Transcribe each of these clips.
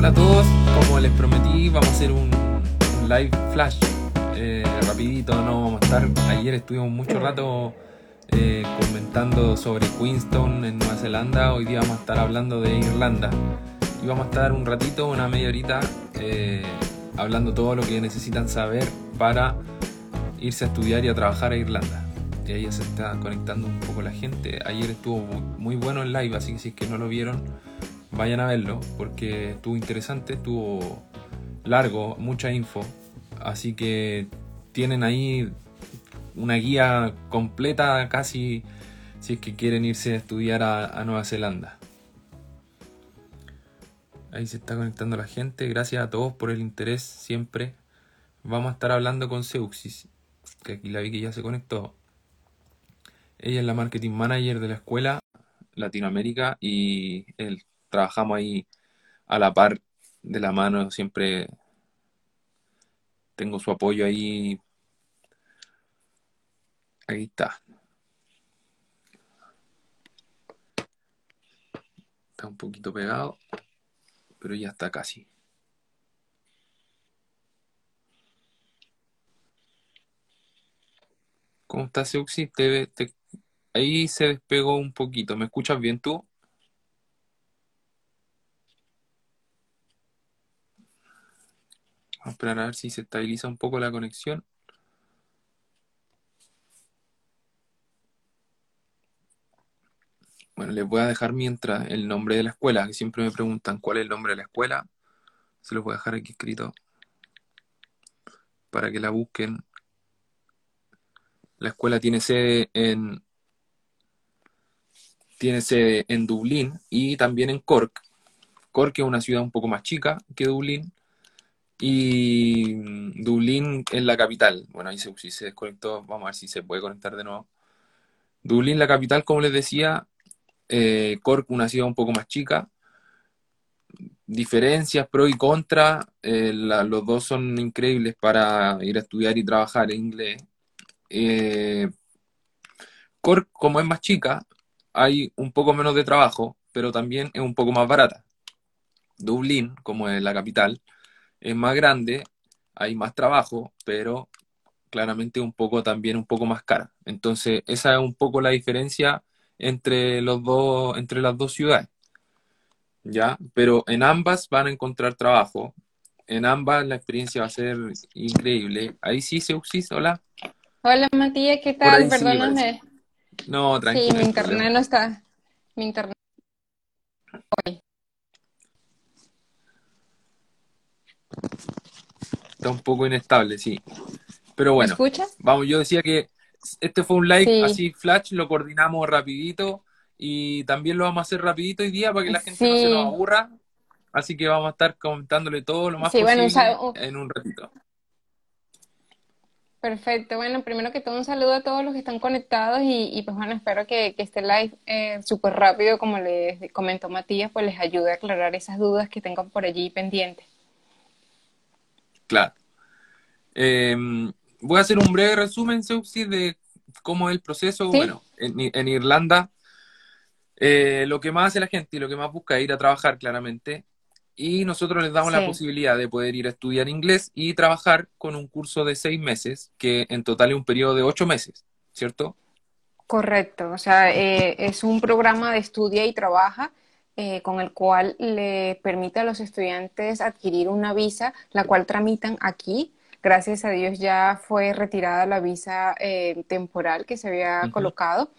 Hola a todos, como les prometí vamos a hacer un, live flash eh, rapidito, no vamos a estar, ayer estuvimos mucho rato eh, comentando sobre Queenstown en Nueva Zelanda, hoy día vamos a estar hablando de Irlanda y vamos a estar un ratito, una media horita eh, hablando todo lo que necesitan saber para irse a estudiar y a trabajar a Irlanda. Y ahí se está conectando un poco la gente. Ayer estuvo muy, muy bueno el live, así que si es que no lo vieron, vayan a verlo porque estuvo interesante, estuvo largo, mucha info. Así que tienen ahí una guía completa casi si es que quieren irse a estudiar a, Nueva Zelanda. Ahí se está conectando la gente. Gracias a todos por el interés siempre. Vamos a estar hablando con Seuxis, que aquí la vi que ya se conectó. Ella es la marketing manager de la escuela Latinoamérica y él, trabajamos ahí a la par de la mano. Siempre tengo su apoyo ahí. Ahí está. Está un poquito pegado pero ya está casi. ¿Cómo estás, Seuxi? Te, te- ahí se despegó un poquito. ¿Me escuchas bien tú? Vamos a esperar a ver si se estabiliza un poco la conexión. Bueno, les voy a dejar mientras el nombre de la escuela, que siempre me preguntan cuál es el nombre de la escuela. Se los voy a dejar aquí escrito para que la busquen. La escuela tiene sede en, tiene sede en Dublín y también en Cork. Cork es una ciudad un poco más chica que Dublín. Y mm, Dublín es la capital. Bueno, ahí se, desconectó, vamos a ver si se puede conectar de nuevo. Dublín, la capital, como les decía, eh, Cork, una ciudad un poco más chica. Diferencias, pro y contra, eh, los dos son increíbles para ir a estudiar y trabajar en inglés. Eh, Cork, como es más chica, hay un poco menos de trabajo, pero también es un poco más barata. Dublín, como es la capital, es más grande, hay más trabajo, pero claramente un poco también un poco más cara. Entonces, esa es un poco la diferencia entre los dos, entre las dos ciudades, ¿ya? Pero en ambas van a encontrar trabajo. En ambas la experiencia va a ser increíble. Ahí sí, Seuxis, hola. Hola Matías, ¿qué tal? sí, Perdóname. No, Sí, tranquilo, no mi internet no está. Mi internet hoy. Está un poco inestable, sí. Pero ¿Me bueno, escuchas? vamos, yo decía que este fue un live Sí, así flash, lo coordinamos rapidito y también lo vamos a hacer rapidito hoy día para que la gente no se nos aburra. Así que vamos a estar comentándole todo lo más sí, posible en un ratito. perfecto. Bueno, primero que todo, un saludo a todos los que están conectados y, y pues bueno, espero que, que este live eh, súper rápido, como les comentó Matías, pues les ayude a aclarar esas dudas que tengan por allí pendientes. Claro. Eh, voy a hacer un breve resumen, Seuxi, de cómo es el proceso. ¿Sí? Bueno, en, en Irlanda, eh, lo que más hace la gente y lo que más busca es ir a trabajar, claramente. Y nosotros les damos la posibilidad de poder ir a estudiar inglés y trabajar con un curso de seis meses, que en total es un periodo de ocho meses, ¿cierto? Correcto, o sea, eh, es un programa de estudia y trabaja eh, con el cual le permite a los estudiantes adquirir una visa, la cual tramitan aquí. Gracias a Dios ya fue retirada la visa eh, temporal que se había colocado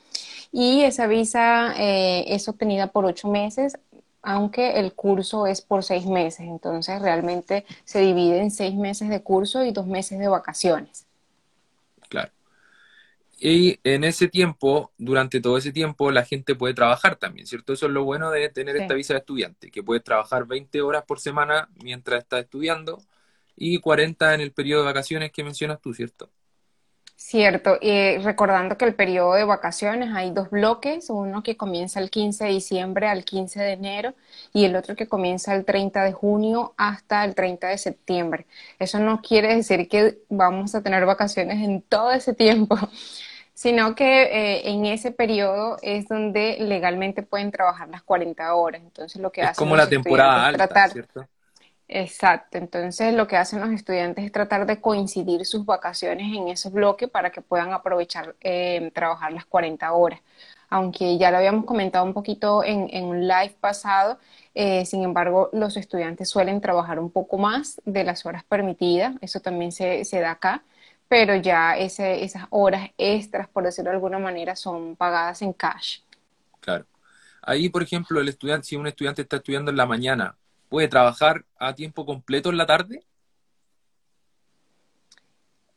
y esa visa eh, es obtenida por ocho meses, aunque el curso es por seis meses. Entonces realmente se divide en seis meses de curso y dos meses de vacaciones. Y en ese tiempo, durante todo ese tiempo, la gente puede trabajar también, ¿cierto? Eso es lo bueno de tener esta visa de estudiante, que puedes trabajar 20 horas por semana mientras estás estudiando y 40 en el periodo de vacaciones que mencionas tú, ¿cierto? Cierto, y recordando que el periodo de vacaciones hay dos bloques, uno que comienza el 15 de diciembre al 15 de enero y el otro que comienza el 30 de junio hasta el 30 de septiembre. Eso no quiere decir que vamos a tener vacaciones en todo ese tiempo, sino que eh, en ese periodo es donde legalmente pueden trabajar las 40 horas. Entonces lo que Es hacen como la temporada alta, tratar ¿cierto? Exacto, entonces lo que hacen los estudiantes es tratar de coincidir sus vacaciones en ese bloque para que puedan aprovechar eh, trabajar las 40 horas. Aunque ya lo habíamos comentado un poquito en, un live pasado, eh, sin embargo, los estudiantes suelen trabajar un poco más de las horas permitidas, eso también se, se da acá, pero ya ese, esas horas extras, por decirlo de alguna manera, son pagadas en cash. Claro. Ahí, por ejemplo, el estudiante, si un estudiante está estudiando en la mañana, ¿puede trabajar a tiempo completo en la tarde?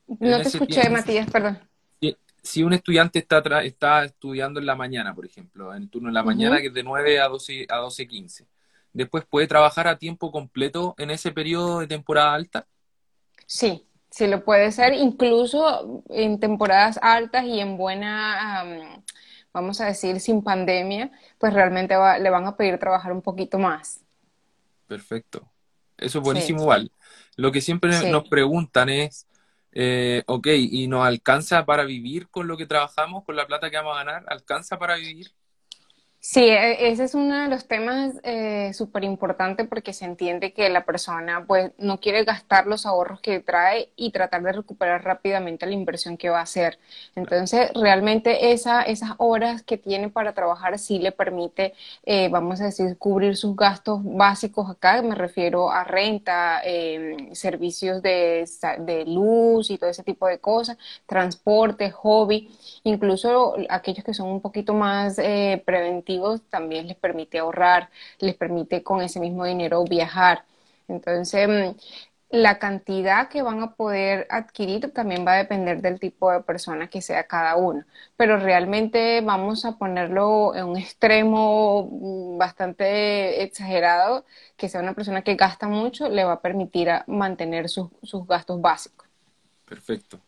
No te escuché, Matías, perdón. Si, un estudiante está, está estudiando en la mañana, por ejemplo, en el turno de la mañana, que es de 9 a 12, a 12.15, ¿después puede trabajar a tiempo completo en ese periodo de temporada alta? Sí, sí lo puede ser, incluso en temporadas altas y en buena vamos a decir, sin pandemia, pues realmente le van a pedir trabajar un poquito más. Perfecto. Eso es buenísimo igual. Lo que siempre nos preguntan es, eh, ok, ¿y nos alcanza para vivir con lo que trabajamos, con la plata que vamos a ganar? ¿Alcanza para vivir? Sí, e, ese es uno de los temas eh, súper importantes porque se entiende que la persona pues no quiere gastar los ahorros que trae y tratar de recuperar rápidamente la inversión que va a hacer. Entonces, realmente esa, esas horas que tiene para trabajar sí le permite, eh, vamos a decir, cubrir sus gastos básicos acá, me refiero a renta, em, servicios de, de luz y todo ese tipo de cosas, transporte, hobby, incluso aquellos que son un poquito más eh, también les permite ahorrar, les permite con ese mismo dinero viajar. Entonces, mm, la cantidad que van a poder adquirir también va a depender del tipo de persona que sea cada uno. Pero realmente vamos a ponerlo en un extremo mm, bastante exagerado, que sea una persona que gasta mucho, le va a permitir mantener sus, gastos básicos. Perfecto.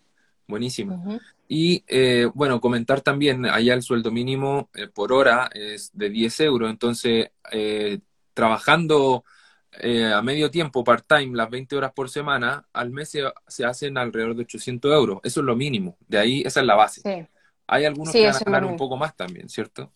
Buenísimo. Y eh, bueno, comentar también, allá el sueldo mínimo eh, por hora es de 10 euros, entonces eh, trabajando a medio tiempo, part-time, las 20 horas por semana, al mes se, hacen alrededor de 800 euros. Eso es lo mínimo, de ahí esa es la base. Hay algunos que van a ganar un poco más también, ¿cierto?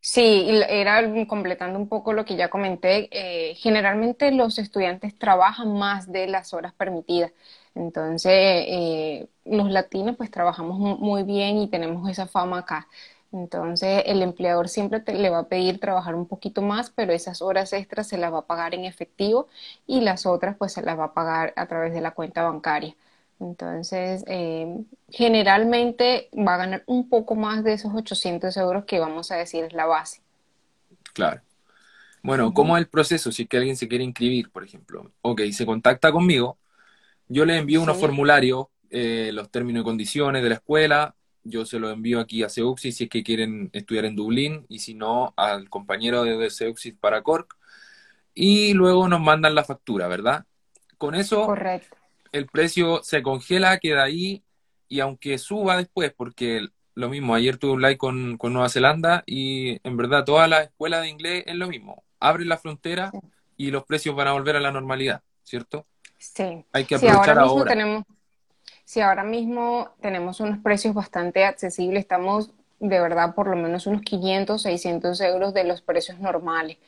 Sí, era completando un poco lo que ya comenté. generalmente los estudiantes trabajan más de las horas permitidas. Entonces, eh, los latinos pues trabajamos muy bien y tenemos esa fama acá. Entonces, el empleador siempre le va a pedir trabajar un poquito más, pero esas horas extras se las va a pagar en efectivo y las otras pues se las va a pagar a través de la cuenta bancaria. Entonces, eh, generalmente va a ganar un poco más de esos 800 euros que vamos a decir es la base. Claro. Bueno, ¿cómo es el proceso si es que alguien se quiere inscribir, por ejemplo? Ok, se contacta conmigo, yo le envío unos formularios, eh, los términos y condiciones de la escuela, yo se los envío aquí a Seuxis si es que quieren estudiar en Dublín y si no al compañero de Seuxis para Cork. Y luego nos mandan la factura, ¿verdad? Con eso el precio se congela, queda ahí y aunque suba después, porque lo mismo, ayer tuve un live con, Nueva Zelanda y en verdad toda la escuela de inglés es lo mismo, abre la frontera y los precios van a volver a la normalidad, ¿cierto? Sí. Hay que aprovechar ahora. Mismo Tenemos, si ahora mismo tenemos unos precios bastante accesibles, estamos de verdad por lo menos unos 500, 600 euros de los precios normales.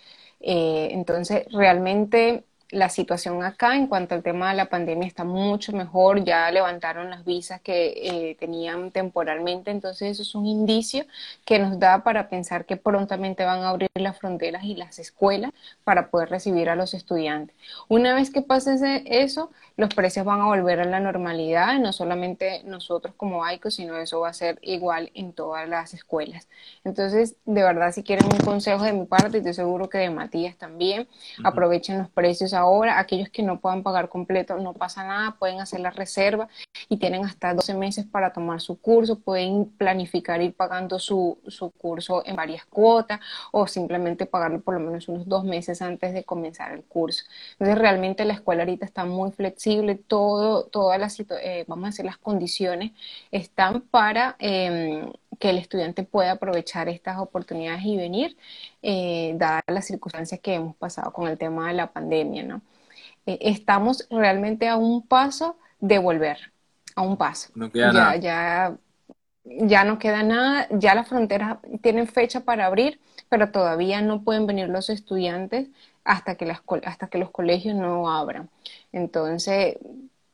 Eh, entonces, realmente la situación acá en cuanto al tema de la pandemia está mucho mejor, ya levantaron las visas que eh, tenían temporalmente, entonces eso es un indicio que nos da para pensar que prontamente van a abrir las fronteras y las escuelas para poder recibir a los estudiantes. Una vez que pase eso, los precios van a volver a la normalidad, no solamente nosotros como AICO, sino eso va a ser igual en todas las escuelas. Entonces, de verdad, si quieren un consejo de mi parte, estoy seguro que de Matías también, aprovechen los precios ahora. Aquellos que no puedan pagar completo, no pasa nada, pueden hacer la reserva y tienen hasta 12 meses para tomar su curso, pueden planificar ir pagando su, su curso en varias cuotas o simplemente pagarlo por lo menos unos dos meses antes de comenzar el curso. Entonces, realmente la escuela ahorita está muy flexible todo, todas las, eh, vamos a decir, las condiciones están para em, que el estudiante pueda aprovechar estas oportunidades y venir, eh, dadas las circunstancias que hemos pasado con el tema de la pandemia, ¿no? Eh, estamos realmente a un paso de volver, a un paso. No queda ya, nada. ya ya no queda nada, ya las fronteras tienen fecha para abrir, pero todavía no pueden venir los estudiantes hasta que, las, hasta que los colegios no abran. Entonces,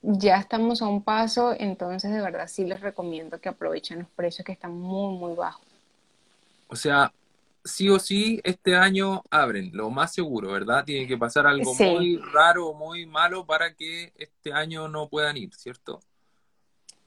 ya estamos a un paso, entonces de verdad sí les recomiendo que aprovechen los precios que están muy, muy bajos. O sea, sí o sí este año abren, lo más seguro, ¿verdad? Tiene que pasar algo muy raro o muy malo para que este año no puedan ir, ¿cierto?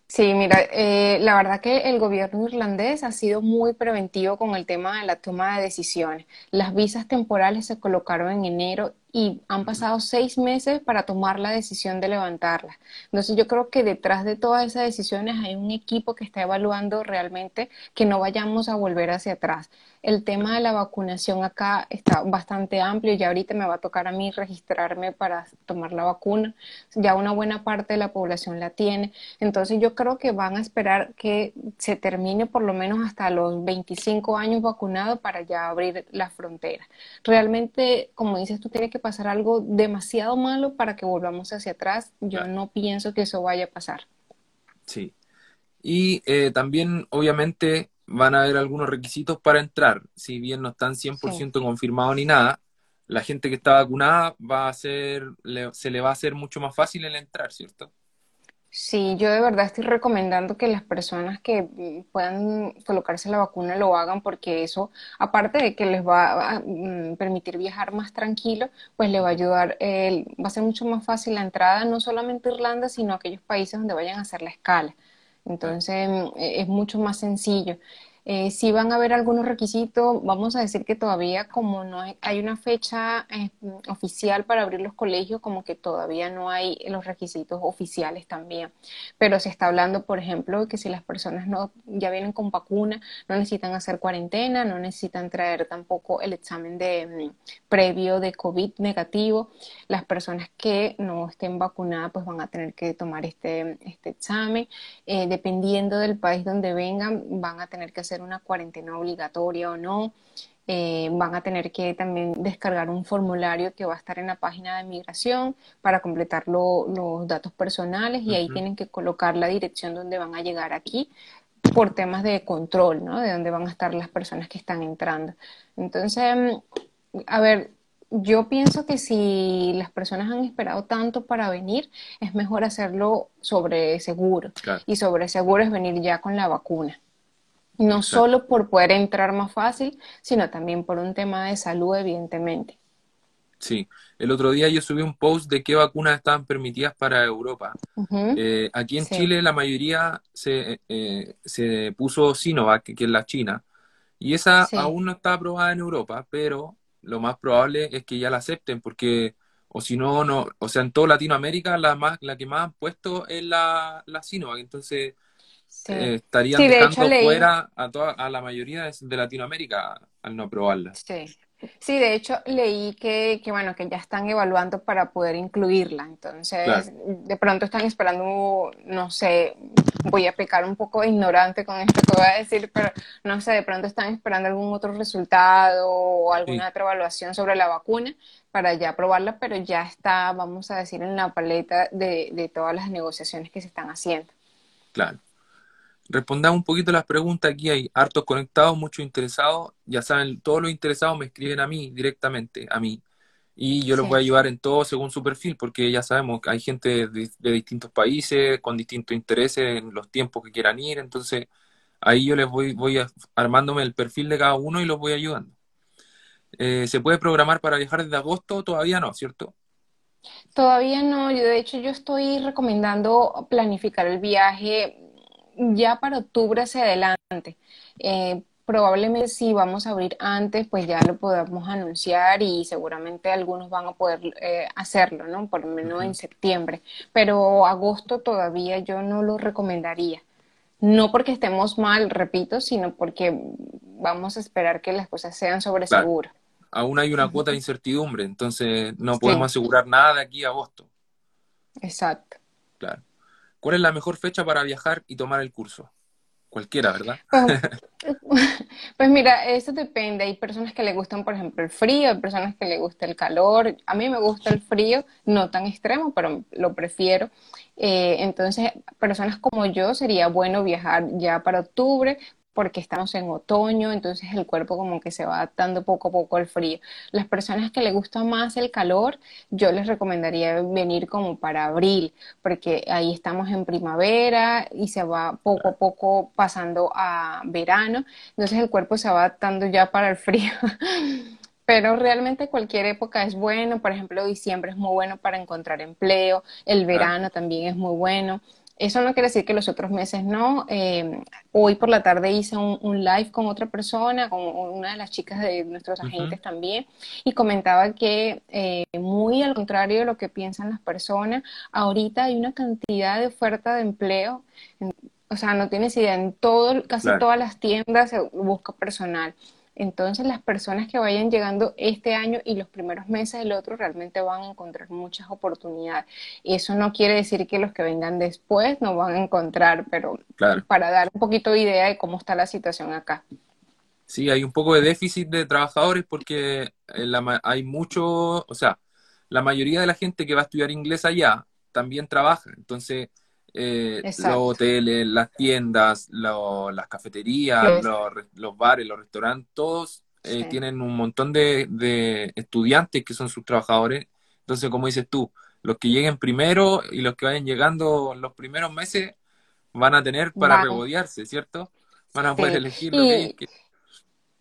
Sí, mira, eh, la verdad que el gobierno irlandés ha sido muy preventivo con el tema de la toma de decisiones. Las visas temporales se colocaron en enero y han pasado seis meses para tomar la decisión de levantarlas. Entonces yo creo que detrás de todas esas decisiones hay un equipo que está evaluando realmente que no vayamos a volver hacia atrás. El tema de la vacunación acá está bastante amplio. Ya ahorita me va a tocar a mí registrarme para tomar la vacuna. Ya una buena parte de la población la tiene. Entonces yo creo que van a esperar que se termine por lo menos hasta los 25 años vacunados para ya abrir la frontera. Realmente, como dices, tú tienes que pasar algo demasiado malo para que volvamos hacia atrás. Yo no pienso que eso vaya a pasar. Sí. Y eh, también, obviamente, van a haber algunos requisitos para entrar. Si bien no están 100% confirmados ni nada, la gente que está vacunada va a ser, se le va a hacer mucho más fácil el entrar, ¿cierto? Sí, yo de verdad estoy recomendando que las personas que mm, puedan colocarse la vacuna lo hagan porque eso, aparte de que les va a mm, permitir viajar más tranquilo, pues le va a ayudar, va a ser mucho más fácil la entrada, no solamente a Irlanda, sino a aquellos países donde vayan a hacer la escala. Entonces, mm, e, es mucho más sencillo. Eh, si van a haber algunos requisitos, vamos a decir que todavía como no hay, una fecha eh, oficial para abrir los colegios, como que todavía no hay los requisitos oficiales también. Pero se está hablando, por ejemplo, que si las personas no ya vienen con vacuna, no necesitan hacer cuarentena, no necesitan traer tampoco el examen de mm, previo de COVID negativo. Las personas que no estén vacunadas, pues van a tener que tomar este, este examen. Eh, dependiendo del país donde vengan, van a tener que hacer una cuarentena obligatoria o no. Eh, van a tener que también descargar un formulario que va a estar en la página de migración para completar los datos personales y ahí tienen que colocar la dirección donde van a llegar aquí por temas de control, ¿no? De dónde van a estar las personas que están entrando. Entonces, a ver, yo pienso que si las personas han esperado tanto para venir, es mejor hacerlo sobre seguro. Y sobre seguro es venir ya con la vacuna. No solo por poder entrar más fácil, sino también por un tema de salud, evidentemente. Sí, el otro día yo subí un post de qué vacunas estaban permitidas para Europa. Eh, aquí en Chile la mayoría se, eh, se puso Sinovac, que es la China, y esa aún no está aprobada en Europa, pero lo más probable es que ya la acepten, porque o si no, no, o sea, en toda Latinoamérica la más, la que más han puesto es la, la Sinovac, entonces eh, estarían dejando fuera a, toda, a la mayoría de, Latinoamérica al no aprobarla. Sí. Sí, de hecho leí que, que, bueno, que ya están evaluando para poder incluirla. Entonces, de pronto están esperando, no sé, voy a pecar un poco ignorante con esto que voy a decir, pero no sé, de pronto están esperando algún otro resultado o alguna otra evaluación sobre la vacuna para ya aprobarla, pero ya está, vamos a decir, en la paleta de, de todas las negociaciones que se están haciendo. Claro respondamos un poquito las preguntas. Aquí hay hartos conectados, muchos interesados. Ya saben, todos los interesados me escriben a mí directamente, a mí. Y yo los voy a ayudar en todo según su perfil, porque ya sabemos que hay gente de, distintos países, con distintos intereses en los tiempos que quieran ir. Entonces, ahí yo les voy, voy armándome el perfil de cada uno y los voy ayudando. Eh, ¿Se puede programar para viajar desde agosto? Todavía no, ¿cierto? Todavía no. Yo, de hecho, yo estoy recomendando planificar el viaje ya para octubre hacia adelante. Eh, probablemente si vamos a abrir antes, pues ya lo podamos anunciar y seguramente algunos van a poder eh, hacerlo, ¿no? Por lo menos en septiembre. Pero agosto todavía yo no lo recomendaría. No porque estemos mal, repito, sino porque vamos a esperar que las cosas sean sobre seguro. Aún hay una cuota de incertidumbre, entonces no podemos asegurar nada de aquí a agosto. Exacto. Claro. ¿Cuál es la mejor fecha para viajar y tomar el curso? cualquiera, ¿verdad? Pues, pues mira, eso depende. Hay personas que le gustan, por ejemplo, el frío, hay personas que le gusta el calor. A mí me gusta el frío, no tan extremo, pero lo prefiero. Eh, entonces, personas como yo sería bueno viajar ya para octubre porque estamos en otoño, entonces el cuerpo como que se va adaptando poco a poco al frío. Las personas que les gusta más el calor, yo les recomendaría venir como para abril, porque ahí estamos en primavera y se va poco a poco pasando a verano, entonces el cuerpo se va adaptando ya para el frío. Pero realmente cualquier época es bueno, por ejemplo, diciembre es muy bueno para encontrar empleo, el verano también es muy bueno. Eso no quiere decir que los otros meses no. Eh, hoy por la tarde hice un, live con otra persona, con una de las chicas de nuestros agentes también, y comentaba que eh, muy al contrario de lo que piensan las personas, ahorita hay una cantidad de oferta de empleo. o sea, no tienes idea, en todo, casi todas las tiendas se busca personal. Entonces las personas que vayan llegando este año y los primeros meses del otro realmente van a encontrar muchas oportunidades. Y eso no quiere decir que los que vengan después no van a encontrar, pero para dar un poquito de idea de cómo está la situación acá. Sí, hay un poco de déficit de trabajadores porque eh, hay mucho, o sea, la mayoría de la gente que va a estudiar inglés allá también trabaja. Entonces, eh, los hoteles, las tiendas, las cafeterías, los, bares, los restaurantes, todos eh, tienen un montón de, estudiantes que son sus trabajadores. Entonces, como dices tú, los que lleguen primero y los que vayan llegando los primeros meses van a tener para regodearse, ¿cierto? Van a poder elegir lo que, que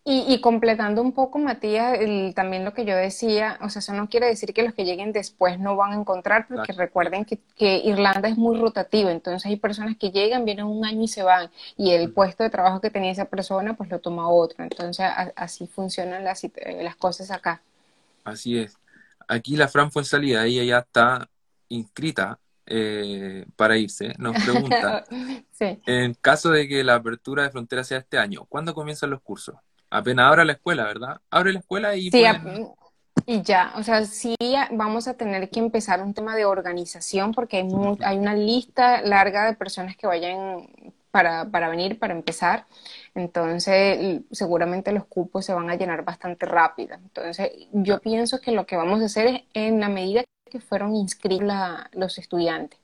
y, completando un poco, Matías, también lo que yo decía, o sea, eso no quiere decir que los que lleguen después no van a encontrar, porque recuerden que, Irlanda es muy rotativo, entonces hay personas que llegan, vienen un año y se van, y el puesto de trabajo que tenía esa persona, pues lo toma otro, entonces así funcionan las, eh, las cosas acá. Así es. Aquí la Fran fue en salida, ella ya está inscrita eh, para irse, nos pregunta, en caso de que la apertura de frontera sea este año, ¿cuándo comienzan los cursos? Apenas abra la escuela, ¿verdad? Abre la escuela y... Sí, y ya, o sea, sí vamos a tener que empezar un tema de organización porque hay, hay una lista larga de personas que vayan para, para venir, para empezar. Entonces, seguramente los cupos se van a llenar bastante rápido. Entonces, yo pienso que lo que vamos a hacer es en la medida que fueron inscritos los estudiantes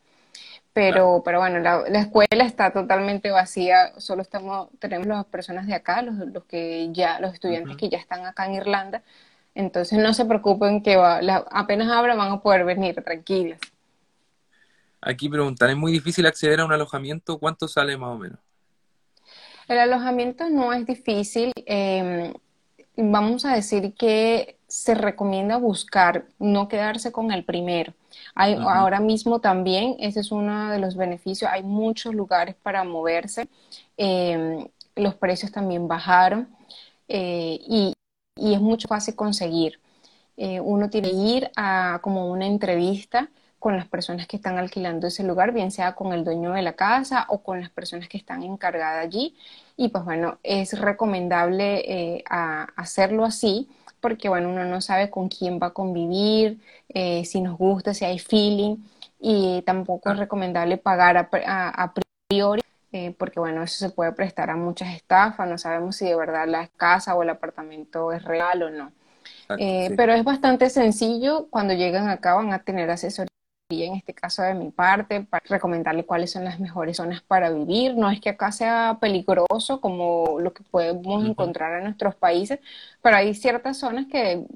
pero, pero bueno, la, escuela está totalmente vacía, solo estamos, tenemos las personas de acá, los, los que ya, los estudiantes que ya están acá en Irlanda, entonces no se preocupen que apenas abra van a poder venir tranquilas. Aquí preguntan, ¿es muy difícil acceder a un alojamiento? ¿Cuánto sale más o menos? El alojamiento no es difícil. Em, vamos a decir que se recomienda buscar, no quedarse con el primero. Hay, Ahora mismo también, ese es uno de los beneficios, hay muchos lugares para moverse, em, los precios también bajaron eh, y, es mucho fácil conseguir. Eh, uno tiene que ir a como una entrevista con las personas que están alquilando ese lugar, bien sea con el dueño de la casa o con las personas que están encargadas allí. Y pues bueno, es recomendable eh, hacerlo así porque bueno, uno no sabe con quién va a convivir, eh, si nos gusta, si hay feeling, y tampoco es recomendable pagar a, priori, eh, porque bueno, eso se puede prestar a muchas estafas, no sabemos si de verdad la casa o el apartamento es real o no. Eh, pero es bastante sencillo, cuando llegan acá van a tener asesoría en este caso de mi parte, para recomendarle cuáles son las mejores zonas para vivir. No es que acá sea peligroso como lo que podemos encontrar en nuestros países, pero hay ciertas zonas que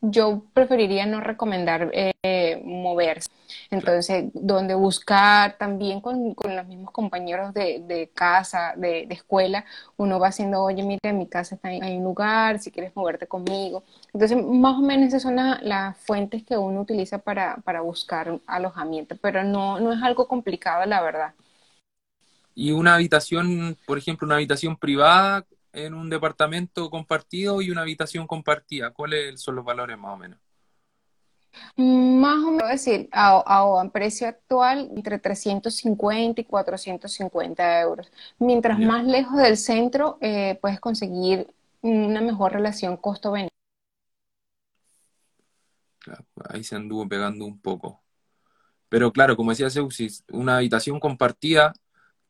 yo preferiría no recomendar eh, moverse. Entonces, donde buscar también con, los mismos compañeros de, casa, de, escuela, uno va haciendo, oye, mira, en mi casa está hay un lugar, si quieres moverte conmigo. Entonces, más o menos esas son las fuentes que uno utiliza para, para buscar alojamiento, pero no, no es algo complicado, la verdad. Y una habitación, por ejemplo, una habitación privada, en un departamento compartido y una habitación compartida? ¿Cuáles son los valores más o menos? Más o menos decir, a, precio actual, entre 350 y 450 euros. Mientras más lejos del centro, eh, puedes conseguir una mejor relación costo-beneficio. ahí se anduvo pegando un poco. Pero claro, como decía Zeusis, una habitación compartida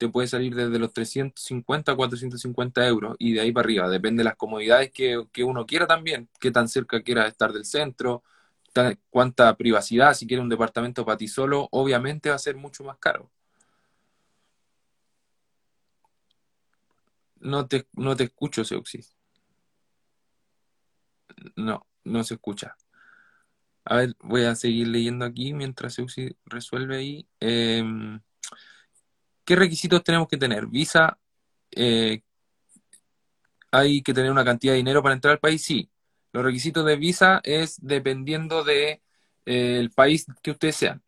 te puede salir desde los 350 a 450 euros y de ahí para arriba. Depende de las comodidades que, que uno quiera también, qué tan cerca quiera estar del centro, cuánta privacidad, si quiere un departamento para ti solo, obviamente va a ser mucho más caro. No te, no te escucho, Seuxis. No, no se escucha. A ver, voy a seguir leyendo aquí mientras Seuxis resuelve ahí. Em, ¿Qué requisitos tenemos que tener? Visa, eh, hay que tener una cantidad de dinero para entrar al país, sí. Los requisitos de visa es dependiendo de eh, país que ustedes sean.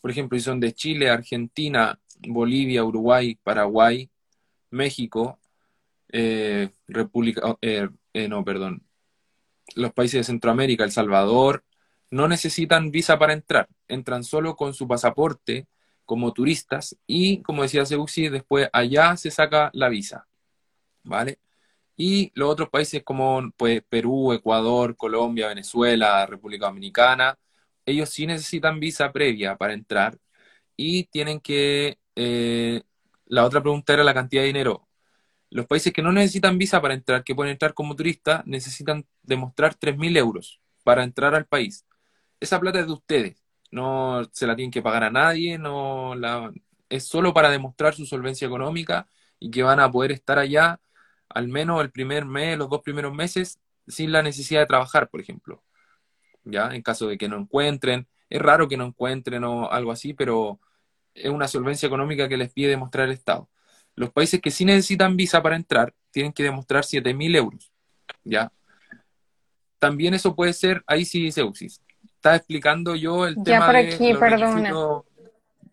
Por ejemplo, si son de Chile, Argentina, Bolivia, Uruguay, Paraguay, México, eh, República, oh, no, perdón, los países de Centroamérica, El Salvador, no necesitan visa para entrar, entran solo con su pasaporte como turistas y, como decía Seuxi, después allá se saca la visa, ¿vale? Y los otros países como pues, Perú, Ecuador, Colombia, Venezuela, República Dominicana, ellos sí necesitan visa previa para entrar y tienen que... Eh, la otra pregunta era la cantidad de dinero. Los países que no necesitan visa para entrar, que pueden entrar como turistas, necesitan demostrar 3.000 euros para entrar al país. Esa plata es de ustedes no se la tienen que pagar a nadie, no la, es solo para demostrar su solvencia económica y que van a poder estar allá al menos el primer mes, los dos primeros meses, sin la necesidad de trabajar, por ejemplo. ¿Ya? En caso de que no encuentren, es raro que no encuentren o algo así, pero es una solvencia económica que les pide demostrar el Estado. Los países que sí necesitan visa para entrar tienen que demostrar 7.000 euros. ¿Ya? También eso puede ser, ahí sí dice UCIS, estaba explicando yo el tema de los, Requisitos,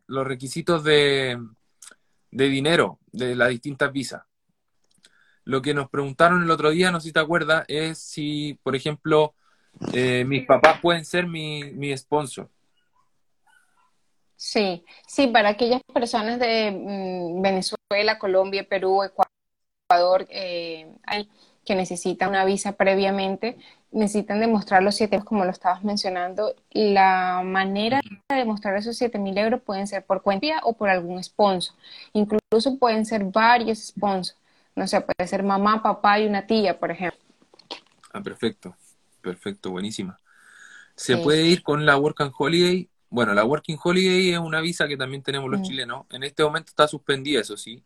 los requisitos de, dinero de las distintas visas. Lo que nos preguntaron el otro día, no sé si te acuerdas, es si, por ejemplo, eh, mis papás pueden ser mi, mi sponsor. Sí, sí, para aquellas personas de mm, Venezuela, Colombia, Perú, Ecuador, eh, que necesitan una visa previamente, necesitan demostrar los 7 como lo estabas mencionando. La manera de demostrar esos 7 mil euros pueden ser por cuenta o por algún sponsor. Incluso pueden ser varios sponsors. No sé, puede ser mamá, papá y una tía, por ejemplo. Ah, perfecto. Perfecto, buenísima. Se puede ir con la Work and Holiday. Bueno, la Working Holiday es una visa que también tenemos los mm. chilenos. En este momento está suspendida, eso sí.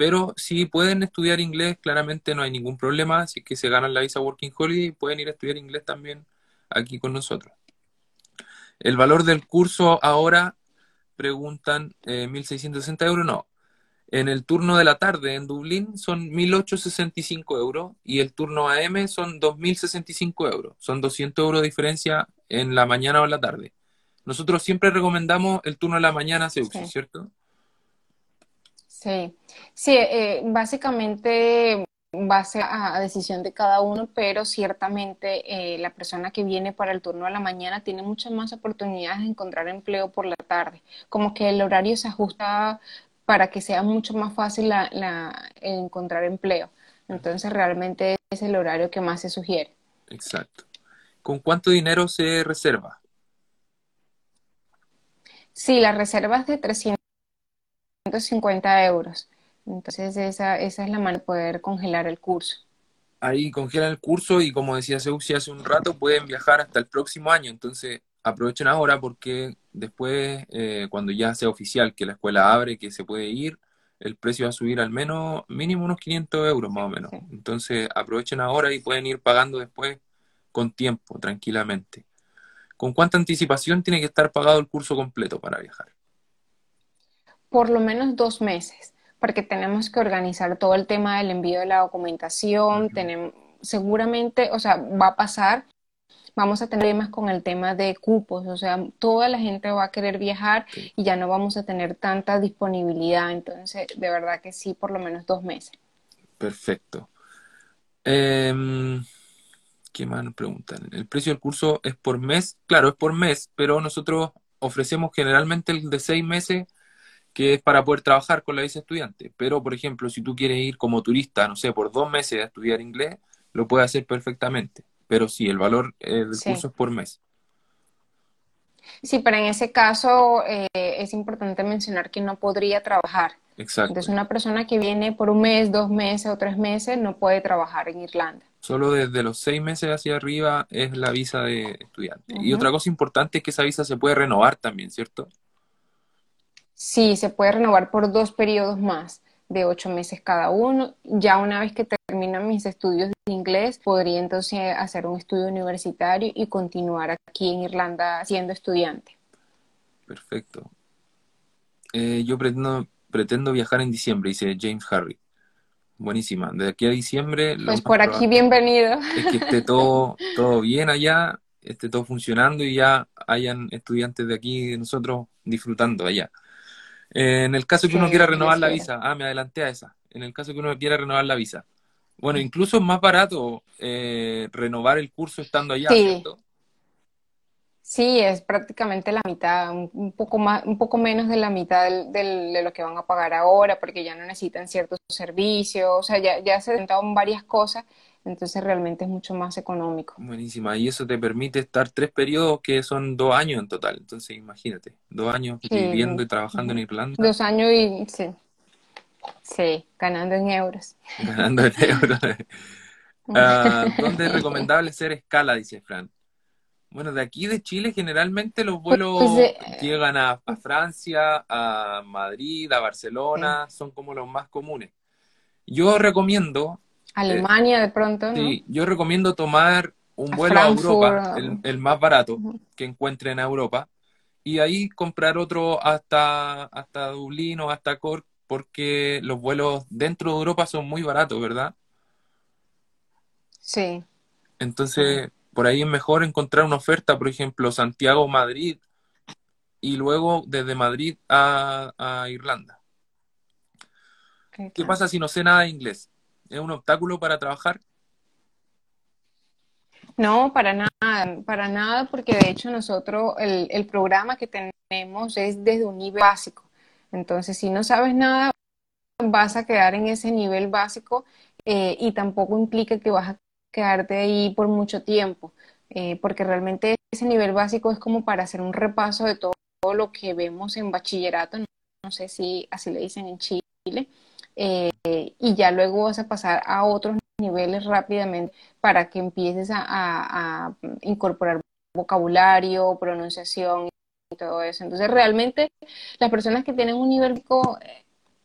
Pero si pueden estudiar inglés, claramente no hay ningún problema. Si es que se ganan la visa Working Holiday, pueden ir a estudiar inglés también aquí con nosotros. El valor del curso ahora, preguntan, eh, 1.660 euros, no. En el turno de la tarde en Dublín son 1.865 euros y el turno AM son 2.065 euros. Son 200 euros de diferencia en la mañana o en la tarde. Nosotros siempre recomendamos el turno de la mañana, ¿cierto? Sí, sí, eh, básicamente base a, decisión de cada uno, pero ciertamente eh, la persona que viene para el turno de la mañana tiene muchas más oportunidades de encontrar empleo por la tarde, como que el horario se ajusta para que sea mucho más fácil la, encontrar empleo. Entonces realmente es el horario que más se sugiere. Exacto. ¿Con cuánto dinero se reserva? Sí, la reserva es de 300 150 euros. Entonces esa, esa es la manera de poder congelar el curso. Ahí congelan el curso y como decía Seuxi hace un rato, pueden viajar hasta el próximo año. Entonces aprovechen ahora porque después, eh, cuando ya sea oficial que la escuela abre, que se puede ir, el precio va a subir al menos, mínimo unos 500 euros más o menos. Entonces aprovechen ahora y pueden ir pagando después con tiempo, tranquilamente. ¿Con cuánta anticipación tiene que estar pagado el curso completo para viajar? Por lo menos dos meses, porque tenemos que organizar todo el tema del envío de la documentación, tenemos, seguramente, o sea, va a pasar, vamos a tener problemas con el tema de cupos, o sea, toda la gente va a querer viajar y ya no vamos a tener tanta disponibilidad, entonces, de verdad que sí, por lo menos dos meses. Perfecto. Em, ¿Qué más nos preguntan? ¿El precio del curso es por mes? Claro, es por mes, pero nosotros ofrecemos generalmente el de seis meses que es para poder trabajar con la visa estudiante. Pero, por ejemplo, si tú quieres ir como turista, no sé, por dos meses a estudiar inglés, lo puedes hacer perfectamente. Pero sí, el valor del curso es por mes. Sí, pero en ese caso eh, es importante mencionar que no podría trabajar. Exacto. Entonces una persona que viene por un mes, dos meses o tres meses no puede trabajar en Irlanda. Solo desde los seis meses hacia arriba es la visa de estudiante. Y otra cosa importante es que esa visa se puede renovar también, ¿cierto? Sí, se puede renovar por dos periodos más de ocho meses cada uno. Ya una vez que terminan mis estudios de inglés, podría entonces hacer un estudio universitario y continuar aquí en Irlanda siendo estudiante. Perfecto. Eh, yo pretendo, pretendo viajar en diciembre, dice James Harry. Buenísima. De aquí a diciembre. Pues por aquí bienvenido. Es que esté todo, todo bien allá, esté todo funcionando y ya hayan estudiantes de aquí, de nosotros, disfrutando allá. Eh, en el caso que uno quiera renovar la visa, ah, me adelanté a esa. En el caso que uno quiera renovar la visa. Bueno, incluso es más barato eh, renovar el curso estando allá, sí. ¿cierto? Sí, es prácticamente la mitad, un poco más, un poco menos de la mitad del, del, de lo que van a pagar ahora, porque ya no necesitan ciertos servicios, o sea, ya, ya se en varias cosas, entonces realmente es mucho más económico. Buenísima, y eso te permite estar tres periodos que son dos años en total, entonces imagínate, dos años sí. viviendo y trabajando en Irlanda. Dos años y sí, sí, ganando en euros. Ganando en euros. uh, ¿Dónde es recomendable ser escala? Dice Fran. Bueno, de aquí de Chile generalmente los vuelos pues, eh, llegan a, a, Francia, a Madrid, a Barcelona, sí. son como los más comunes. Yo recomiendo... Alemania eh, de pronto, ¿no? Sí, yo recomiendo tomar un vuelo a, a Europa, el, el, más barato uh -huh. que encuentren a Europa, y ahí comprar otro hasta, hasta Dublín o hasta Cork, porque los vuelos dentro de Europa son muy baratos, ¿verdad? Sí. Entonces por ahí es mejor encontrar una oferta, por ejemplo, Santiago-Madrid y luego desde Madrid a, a Irlanda. Okay, ¿Qué pasa si no sé nada de inglés? ¿Es un obstáculo para trabajar? No, para nada, para nada, porque de hecho nosotros, el, programa que tenemos es desde un nivel básico. Entonces, si no sabes nada, vas a quedar en ese nivel básico eh, y tampoco implica que vas a quedarte ahí por mucho tiempo, eh, porque realmente ese nivel básico es como para hacer un repaso de todo, todo lo que vemos en bachillerato, no, no, sé si así le dicen en Chile, eh, y ya luego vas a pasar a otros niveles rápidamente para que empieces a, incorporar vocabulario, pronunciación y todo eso. Entonces realmente las personas que tienen un nivel básico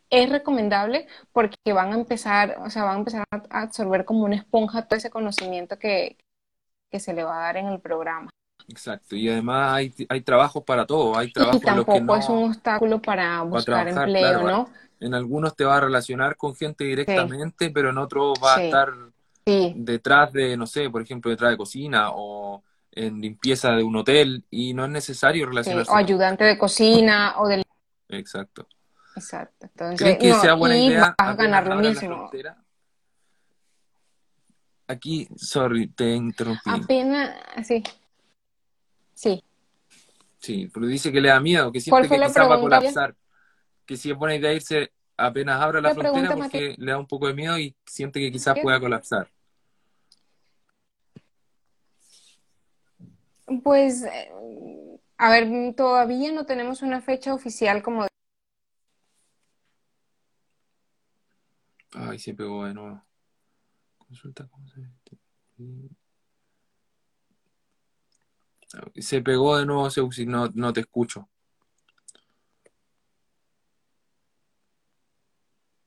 es recomendable porque van a empezar, o sea, van a empezar a absorber como una esponja todo ese conocimiento que, que se le va a dar en el programa. Exacto, y además hay, hay trabajos para todo, hay trabajos y tampoco los que no, es un obstáculo para buscar para trabajar, empleo, claro, ¿no? En algunos te va a relacionar con gente directamente, sí. pero en otros va sí. a estar sí. detrás de, no sé, por ejemplo, detrás de cocina o en limpieza de un hotel y no es necesario relacionarse. O ayudante de cocina o del... Exacto. Exacto. Entonces, ¿Crees que no, sea buena y idea vas a ganar lo mismo. Aquí, sorry, te interrumpí. Apenas, sí. Sí. Sí, pero dice que le da miedo, que siente que quizás va a colapsar. Que si es buena idea irse apenas abra la, la frontera porque le da un poco de miedo y siente que quizás pueda colapsar. Pues, eh, a ver, todavía no tenemos una fecha oficial como Ay, se pegó de nuevo. Consulta cómo se Se pegó de nuevo, Seuxi, no, no te escucho.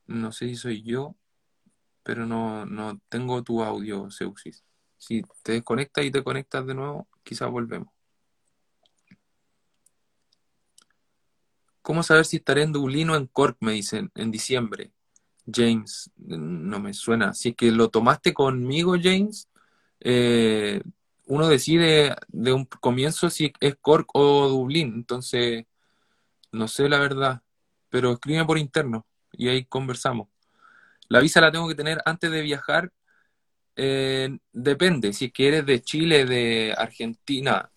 No sé si soy yo, pero no, no tengo tu audio, Seuxis. Si te desconectas y te conectas de nuevo, quizás volvemos. ¿Cómo saber si estaré en Dublín o en Cork? Me dicen, en diciembre. James, no me suena. Si es que lo tomaste conmigo, James, eh, uno decide de un comienzo si es Cork o Dublín. Entonces, no sé la verdad, pero escríbeme por interno y ahí conversamos. La visa la tengo que tener antes de viajar. Eh, depende, si es que eres de Chile, de Argentina,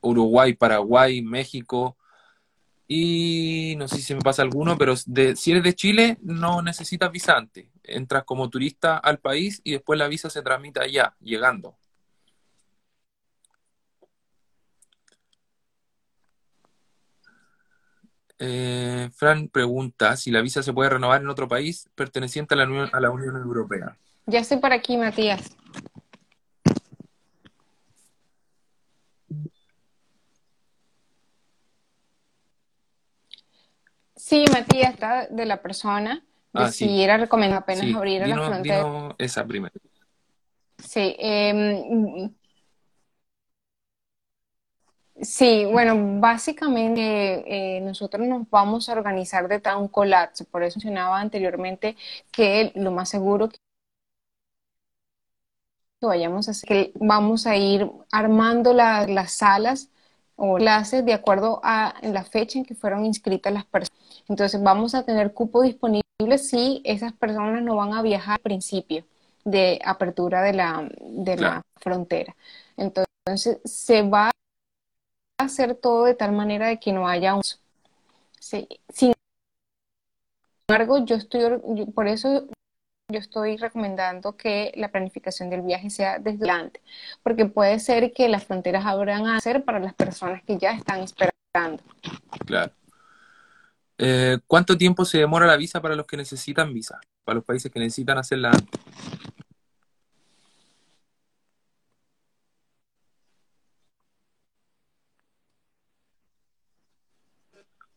Uruguay, Paraguay, México, y no sé si me pasa alguno, pero de, si eres de Chile no necesitas visa antes. Entras como turista al país y después la visa se tramita allá, llegando. Eh, Fran pregunta si la visa se puede renovar en otro país perteneciente a la Unión, a la Unión Europea. Ya estoy por aquí, Matías. Sí, Matías, está de la persona. De Ah, si sí, era recomendable apenas sí. abrir la Dinos, frontera. esa primero. Sí, em, sí, bueno, básicamente eh, nosotros nos vamos a organizar de tal un colapso. Por eso mencionaba anteriormente que lo más seguro que vayamos a hacer, que vamos a ir armando la- las salas o clases de acuerdo a la fecha en que fueron inscritas las personas. Entonces vamos a tener cupo disponible si esas personas no van a viajar al principio de apertura de la, de Claro, la frontera. Entonces se va a hacer todo de tal manera de que no haya un... Sí. Sin embargo, yo estoy, por eso yo estoy recomendando que la planificación del viaje sea desde adelante, porque puede ser que las fronteras abran a ser para las personas que ya están esperando. claro. Eh, ¿cuánto tiempo se demora la visa para los que necesitan visa? Para los países que necesitan hacerla antes.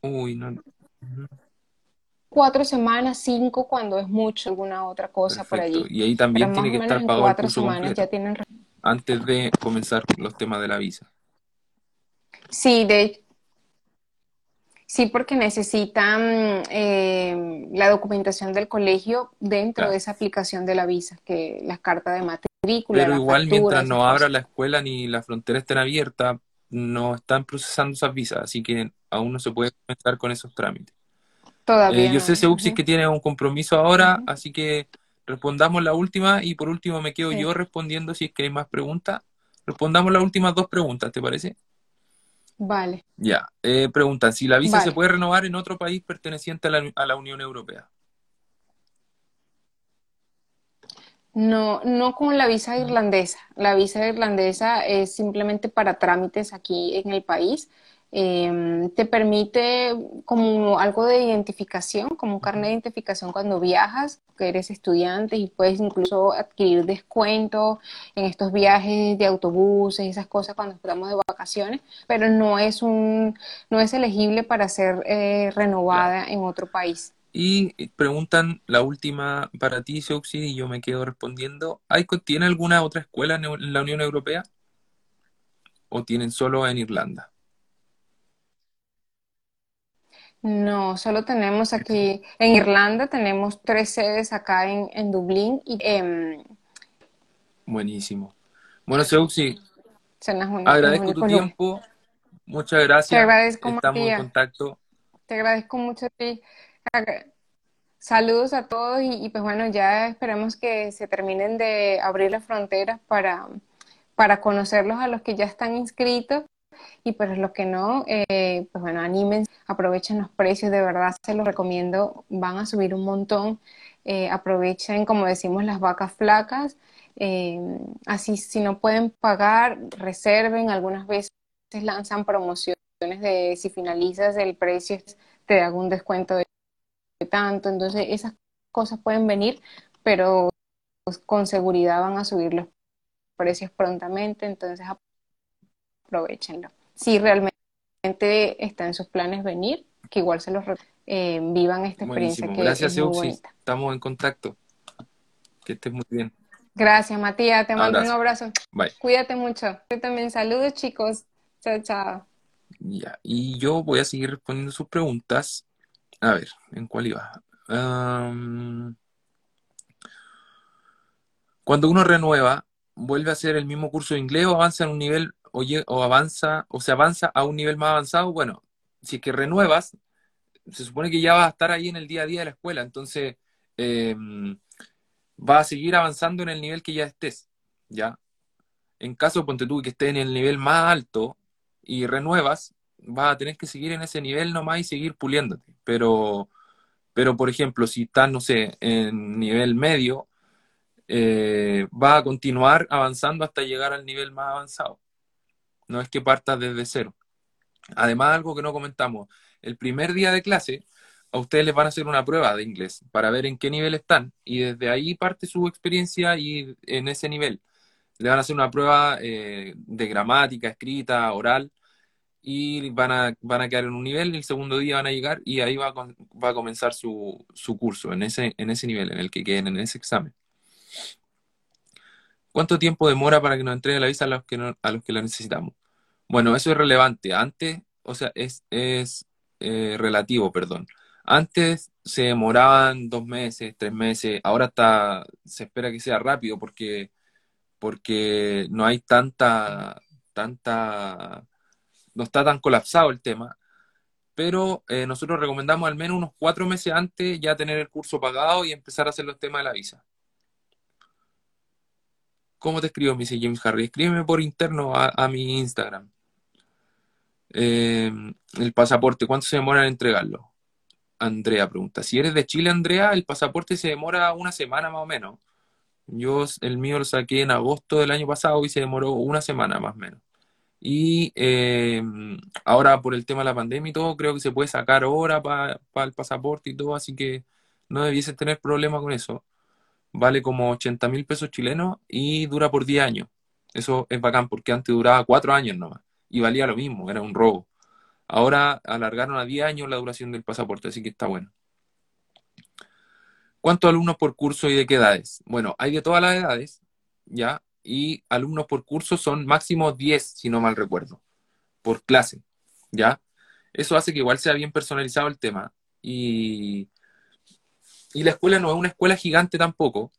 Uy, no. Cuatro semanas, cinco cuando es mucho, alguna otra cosa por allí. Y ahí Pero también más tiene que estar pagado el cuatro curso semanas ya tienen... antes de comenzar los temas de la visa. Sí, de Sí, porque necesitan eh, la documentación del colegio dentro de esa aplicación de la visa, que la carta de matrícula, Pero igual mientras no abra la escuela ni la frontera estén abiertas, no están procesando esas visas, así que aún no se puede comenzar con esos trámites. Eh, Todavía yo no. sé, Seuxis, que tiene un compromiso ahora, así que respondamos la última y por último me quedo Sí, yo respondiendo si es que hay más preguntas. Respondamos las últimas dos preguntas, ¿te parece? vale, Ya. Eh, preguntan si la visa se puede renovar en otro país perteneciente a la, a la Unión Europea. No, no con la visa irlandesa. La visa irlandesa es simplemente para trámites aquí en el país. Eh, te permite como algo de identificación, como un carnet de identificación cuando viajas, que eres estudiante y puedes incluso adquirir descuento en estos viajes de autobuses y esas cosas cuando estamos de vacaciones, pero no es un, no es elegible para ser eh, Claro. renovada en otro país. Y preguntan la última para ti, Seuxi, y yo me quedo respondiendo. ¿Hay, ¿tiene alguna otra escuela en la Unión Europea o tienen solo en Irlanda? No, solo tenemos aquí en Irlanda, tenemos tres sedes acá en, en Dublín y em, Buenísimo. Bueno, Seuxi, agradezco tu tiempo. Muchas Te gracias. agradezco, Estamos en contacto. Te agradezco mucho a ti. Saludos a todos y, y pues bueno, ya esperamos que se terminen de abrir las fronteras para, para conocerlos a los que ya están inscritos y pues los que no, eh, pues bueno, anímense, aprovechen los precios, de verdad se los recomiendo, van a subir un montón, eh, aprovechen, como decimos, las vacas flacas, eh, así si no pueden pagar, reserven, algunas veces lanzan promociones de si finalizas el precio te hago un descuento de tanto, entonces esas cosas pueden venir, pero con seguridad van a subir los precios prontamente, entonces aprovechenlo. Si realmente está en sus planes venir, que igual se los eh, vivan esta experiencia Buenísimo. que Gracias, es muy. Estamos en contacto. Que estés muy bien. Gracias, Matías, te mando un Abrazo. Bye. Cuídate mucho. Yo también saludos, chicos. Chao, chao. Ya. Y yo voy a seguir respondiendo sus preguntas. A ver, ¿en cuál iba? Cuando uno renueva, vuelve a hacer el mismo curso de inglés o avanza en un nivel o, avanza o se avanza a un nivel más avanzado. Bueno, si es que renuevas, se supone que ya vas a estar ahí en el día a día de la escuela, entonces em, vas a seguir avanzando en el nivel que ya estés, ¿ya? En caso, ponte tú que estés en el nivel más alto y renuevas, vas a tener que seguir en ese nivel nomás y seguir puliéndote. Pero, pero por ejemplo, si estás, no sé, en nivel medio, eh, vas a continuar avanzando hasta llegar al nivel más avanzado. No es que partas desde cero. Además, algo que no comentamos, el primer día de clase, a ustedes les van a hacer una prueba de inglés para ver en qué nivel están y desde ahí parte su experiencia y en ese nivel. Le van a hacer una prueba eh, de gramática, escrita, oral y van a, van a quedar en un nivel el segundo día van a llegar y ahí va a, va a comenzar su, su, curso en ese, en ese nivel, en el que queden en ese examen. ¿Cuánto tiempo demora para que nos entregue la visa a los que, a los que la necesitamos? Bueno, eso es relevante. Antes, o sea, es, es eh, relativo, perdón. Antes se demoraban dos meses, tres meses, ahora está, se espera que sea rápido porque, porque no hay tanta, tanta, no está tan colapsado el tema, pero eh, nosotros recomendamos al menos unos cuatro meses antes ya tener el curso pagado y empezar a hacer los temas de la visa. ¿Cómo te escribo? Me dice James Harry. Escríbeme por interno a, mi Instagram. Eh, el pasaporte, ¿cuánto se demora en entregarlo? Andrea pregunta. Si eres de Chile, Andrea, el pasaporte se demora una semana más o menos. Yo el mío lo saqué en agosto del año pasado y se demoró una semana más o menos. Y eh, ahora por el tema de la pandemia y todo, creo que se puede sacar ahora para el pasaporte y todo, así que no debiese tener problema con eso vale como 80 mil pesos chilenos y dura por 10 años. Eso es bacán porque antes duraba 4 años nomás y valía lo mismo, era un robo. Ahora alargaron a 10 años la duración del pasaporte, así que está bueno. ¿Cuántos alumnos por curso y de qué edades? Bueno, hay de todas las edades, ¿ya? Y alumnos por curso son máximo 10, si no mal recuerdo, por clase, ¿ya? Eso hace que igual sea bien personalizado el tema. Y y la escuela no es una escuela gigante tampoco,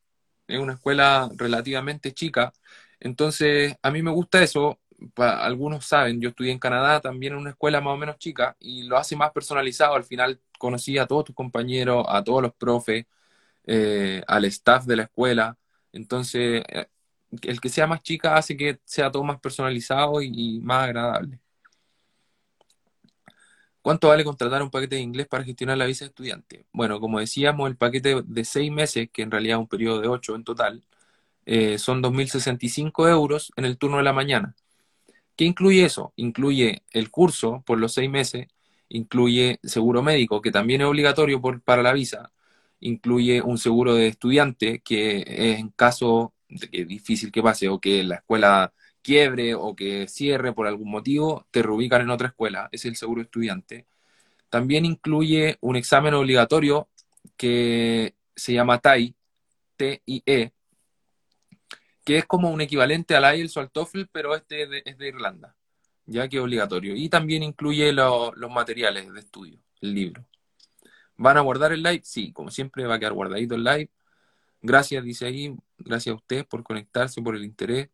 es una escuela relativamente chica. Entonces, a mí me gusta eso. Algunos saben, yo estudié en Canadá también en una escuela más o menos chica y lo hace más personalizado. Al final conocí a todos tus compañeros, a todos los profes, eh, al staff de la escuela. Entonces, eh, el que sea más chica hace que sea todo más personalizado y más agradable. ¿Cuánto vale contratar un paquete de inglés para gestionar la visa de estudiante? Bueno, como decíamos, el paquete de seis meses, que en realidad es un periodo de ocho en total, eh, son 2.065 euros en el turno de la mañana. ¿Qué incluye eso? Incluye el curso por los seis meses, incluye seguro médico, que también es obligatorio para la visa, incluye un seguro de estudiante, que es en caso de que es difícil que pase o que la escuela quiebre o que cierre por algún motivo, te reubican en otra escuela, es el seguro estudiante. También incluye un examen obligatorio que se llama TAI, T-I-E, que es como un equivalente al IELTS o al TOEFL, pero este es de, Irlanda, ya que es obligatorio. Y también incluye los materiales de estudio, el libro. ¿Van a guardar el live? Sí, como siempre va a quedar guardadito el live. Gracias, dice ahí. Gracias a ustedes por conectarse, por el interés.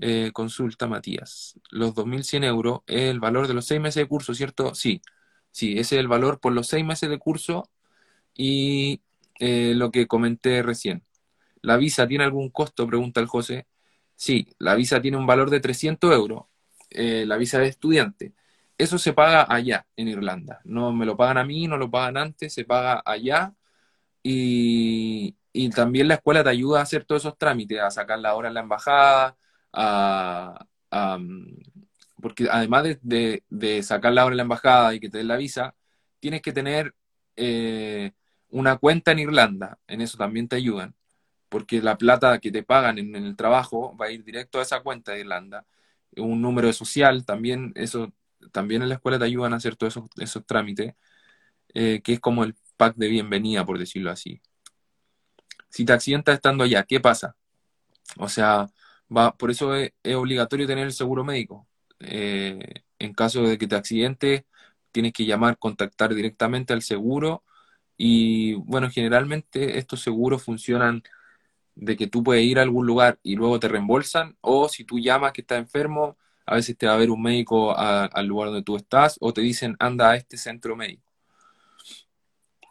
Eh, consulta Matías. Los 2.100 euros es el valor de los seis meses de curso, ¿cierto? Sí, sí, ese es el valor por los seis meses de curso y eh, lo que comenté recién. ¿La visa tiene algún costo? Pregunta el José. Sí, la visa tiene un valor de 300 euros, eh, la visa de estudiante. Eso se paga allá, en Irlanda. No me lo pagan a mí, no lo pagan antes, se paga allá. Y, y también la escuela te ayuda a hacer todos esos trámites, a sacar la hora en la embajada, porque además de, de, sacar la hora en la embajada y que te den la visa, tienes que tener eh, una cuenta en Irlanda, en eso también te ayudan, porque la plata que te pagan en, el trabajo va a ir directo a esa cuenta de Irlanda. Un número social, también eso, también en la escuela te ayudan a hacer todos esos, trámites, eh, que es como el pack de bienvenida, por decirlo así. Si te accidentas estando allá, ¿qué pasa? O sea, por eso es, obligatorio tener el seguro médico. Eh, en caso de que te accidentes, tienes que llamar, contactar directamente al seguro y bueno, generalmente estos seguros funcionan de que tú puedes ir a algún lugar y luego te reembolsan o si tú llamas que estás enfermo, a veces te va a ver un médico al lugar donde tú estás o te dicen anda a este centro médico.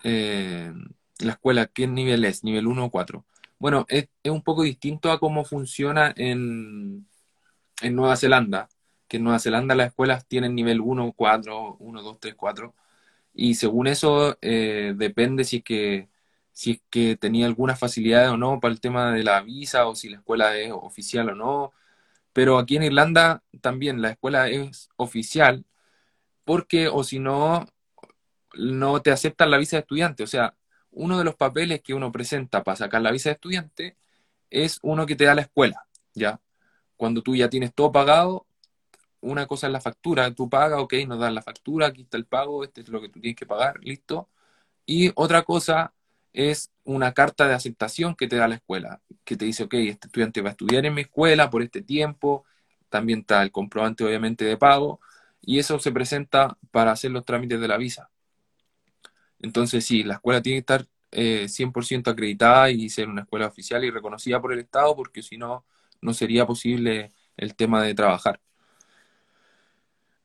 Eh, la escuela, ¿qué nivel es? ¿Nivel 1 o 4? Bueno, es, un poco distinto a cómo funciona en, Nueva Zelanda, que en Nueva Zelanda las escuelas tienen nivel 1, 4, 1, 2, 3, 4, y según eso eh, depende si es que si es que tenía alguna facilidad o no para el tema de la visa o si la escuela es oficial o no. Pero aquí en Irlanda también la escuela es oficial porque o si no, no te aceptan la visa de estudiante. O sea, uno de los papeles que uno presenta para sacar la visa de estudiante es uno que te da la escuela, ¿ya? Cuando tú ya tienes todo pagado, una cosa es la factura, tú pagas, ok, nos dan la factura, aquí está el pago, este es lo que tú tienes que pagar, listo. Y otra cosa es una carta de aceptación que te da la escuela, que te dice, ok, este estudiante va a estudiar en mi escuela por este tiempo, también está el comprobante obviamente de pago, y eso se presenta para hacer los trámites de la visa. Entonces, sí, la escuela tiene que estar 100% eh, acreditada y ser una escuela oficial y reconocida por el Estado, porque si no, no sería posible el tema de trabajar.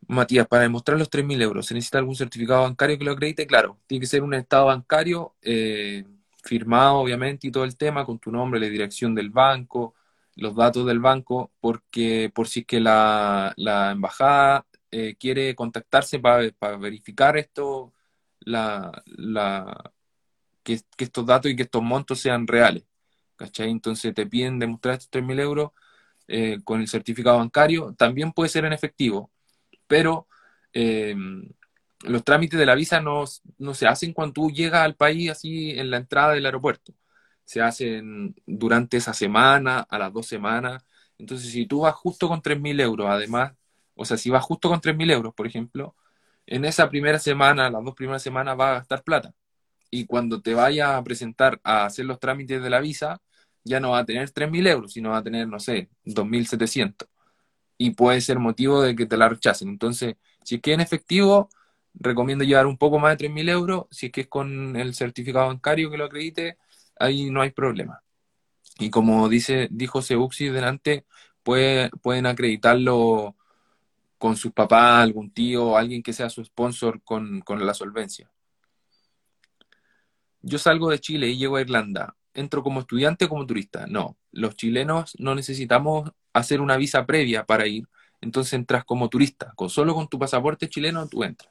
Matías, para demostrar los 3.000 euros, ¿se necesita algún certificado bancario que lo acredite? Claro, tiene que ser un estado bancario eh, firmado, obviamente, y todo el tema, con tu nombre, la dirección del banco, los datos del banco, porque por si es que la, embajada eh, quiere contactarse para, verificar esto, la, que, estos datos y que estos montos sean reales. ¿Cachai? Entonces te piden demostrar estos 3.000 euros eh, con el certificado bancario. También puede ser en efectivo, pero em, los trámites de la visa no, se hacen cuando tú llegas al país así en la entrada del aeropuerto. Se hacen durante esa semana, a las dos semanas. Entonces, si tú vas justo con 3.000 euros, además, o sea, si vas justo con 3.000 euros, por ejemplo, en esa primera semana, las dos primeras semanas, vas a gastar plata. Y cuando te vayas a presentar a hacer los trámites de la visa, ya no va a tener 3.000 euros, sino va a tener, no sé, 2.700 y puede ser motivo de que te la rechacen. Entonces, si es que en efectivo, recomiendo llevar un poco más de 3.000 euros. Si es que es con el certificado bancario que lo acredite, ahí no hay problema. Y como dice, dijo Seuxi delante, puede, pueden acreditarlo con sus papás, algún tío, alguien que sea su sponsor con, con la solvencia. Yo salgo de Chile y llego a Irlanda. ¿Entro como estudiante o como turista? No, los chilenos no necesitamos hacer una visa previa para ir, entonces entras como turista, con solo con tu pasaporte chileno tú entras.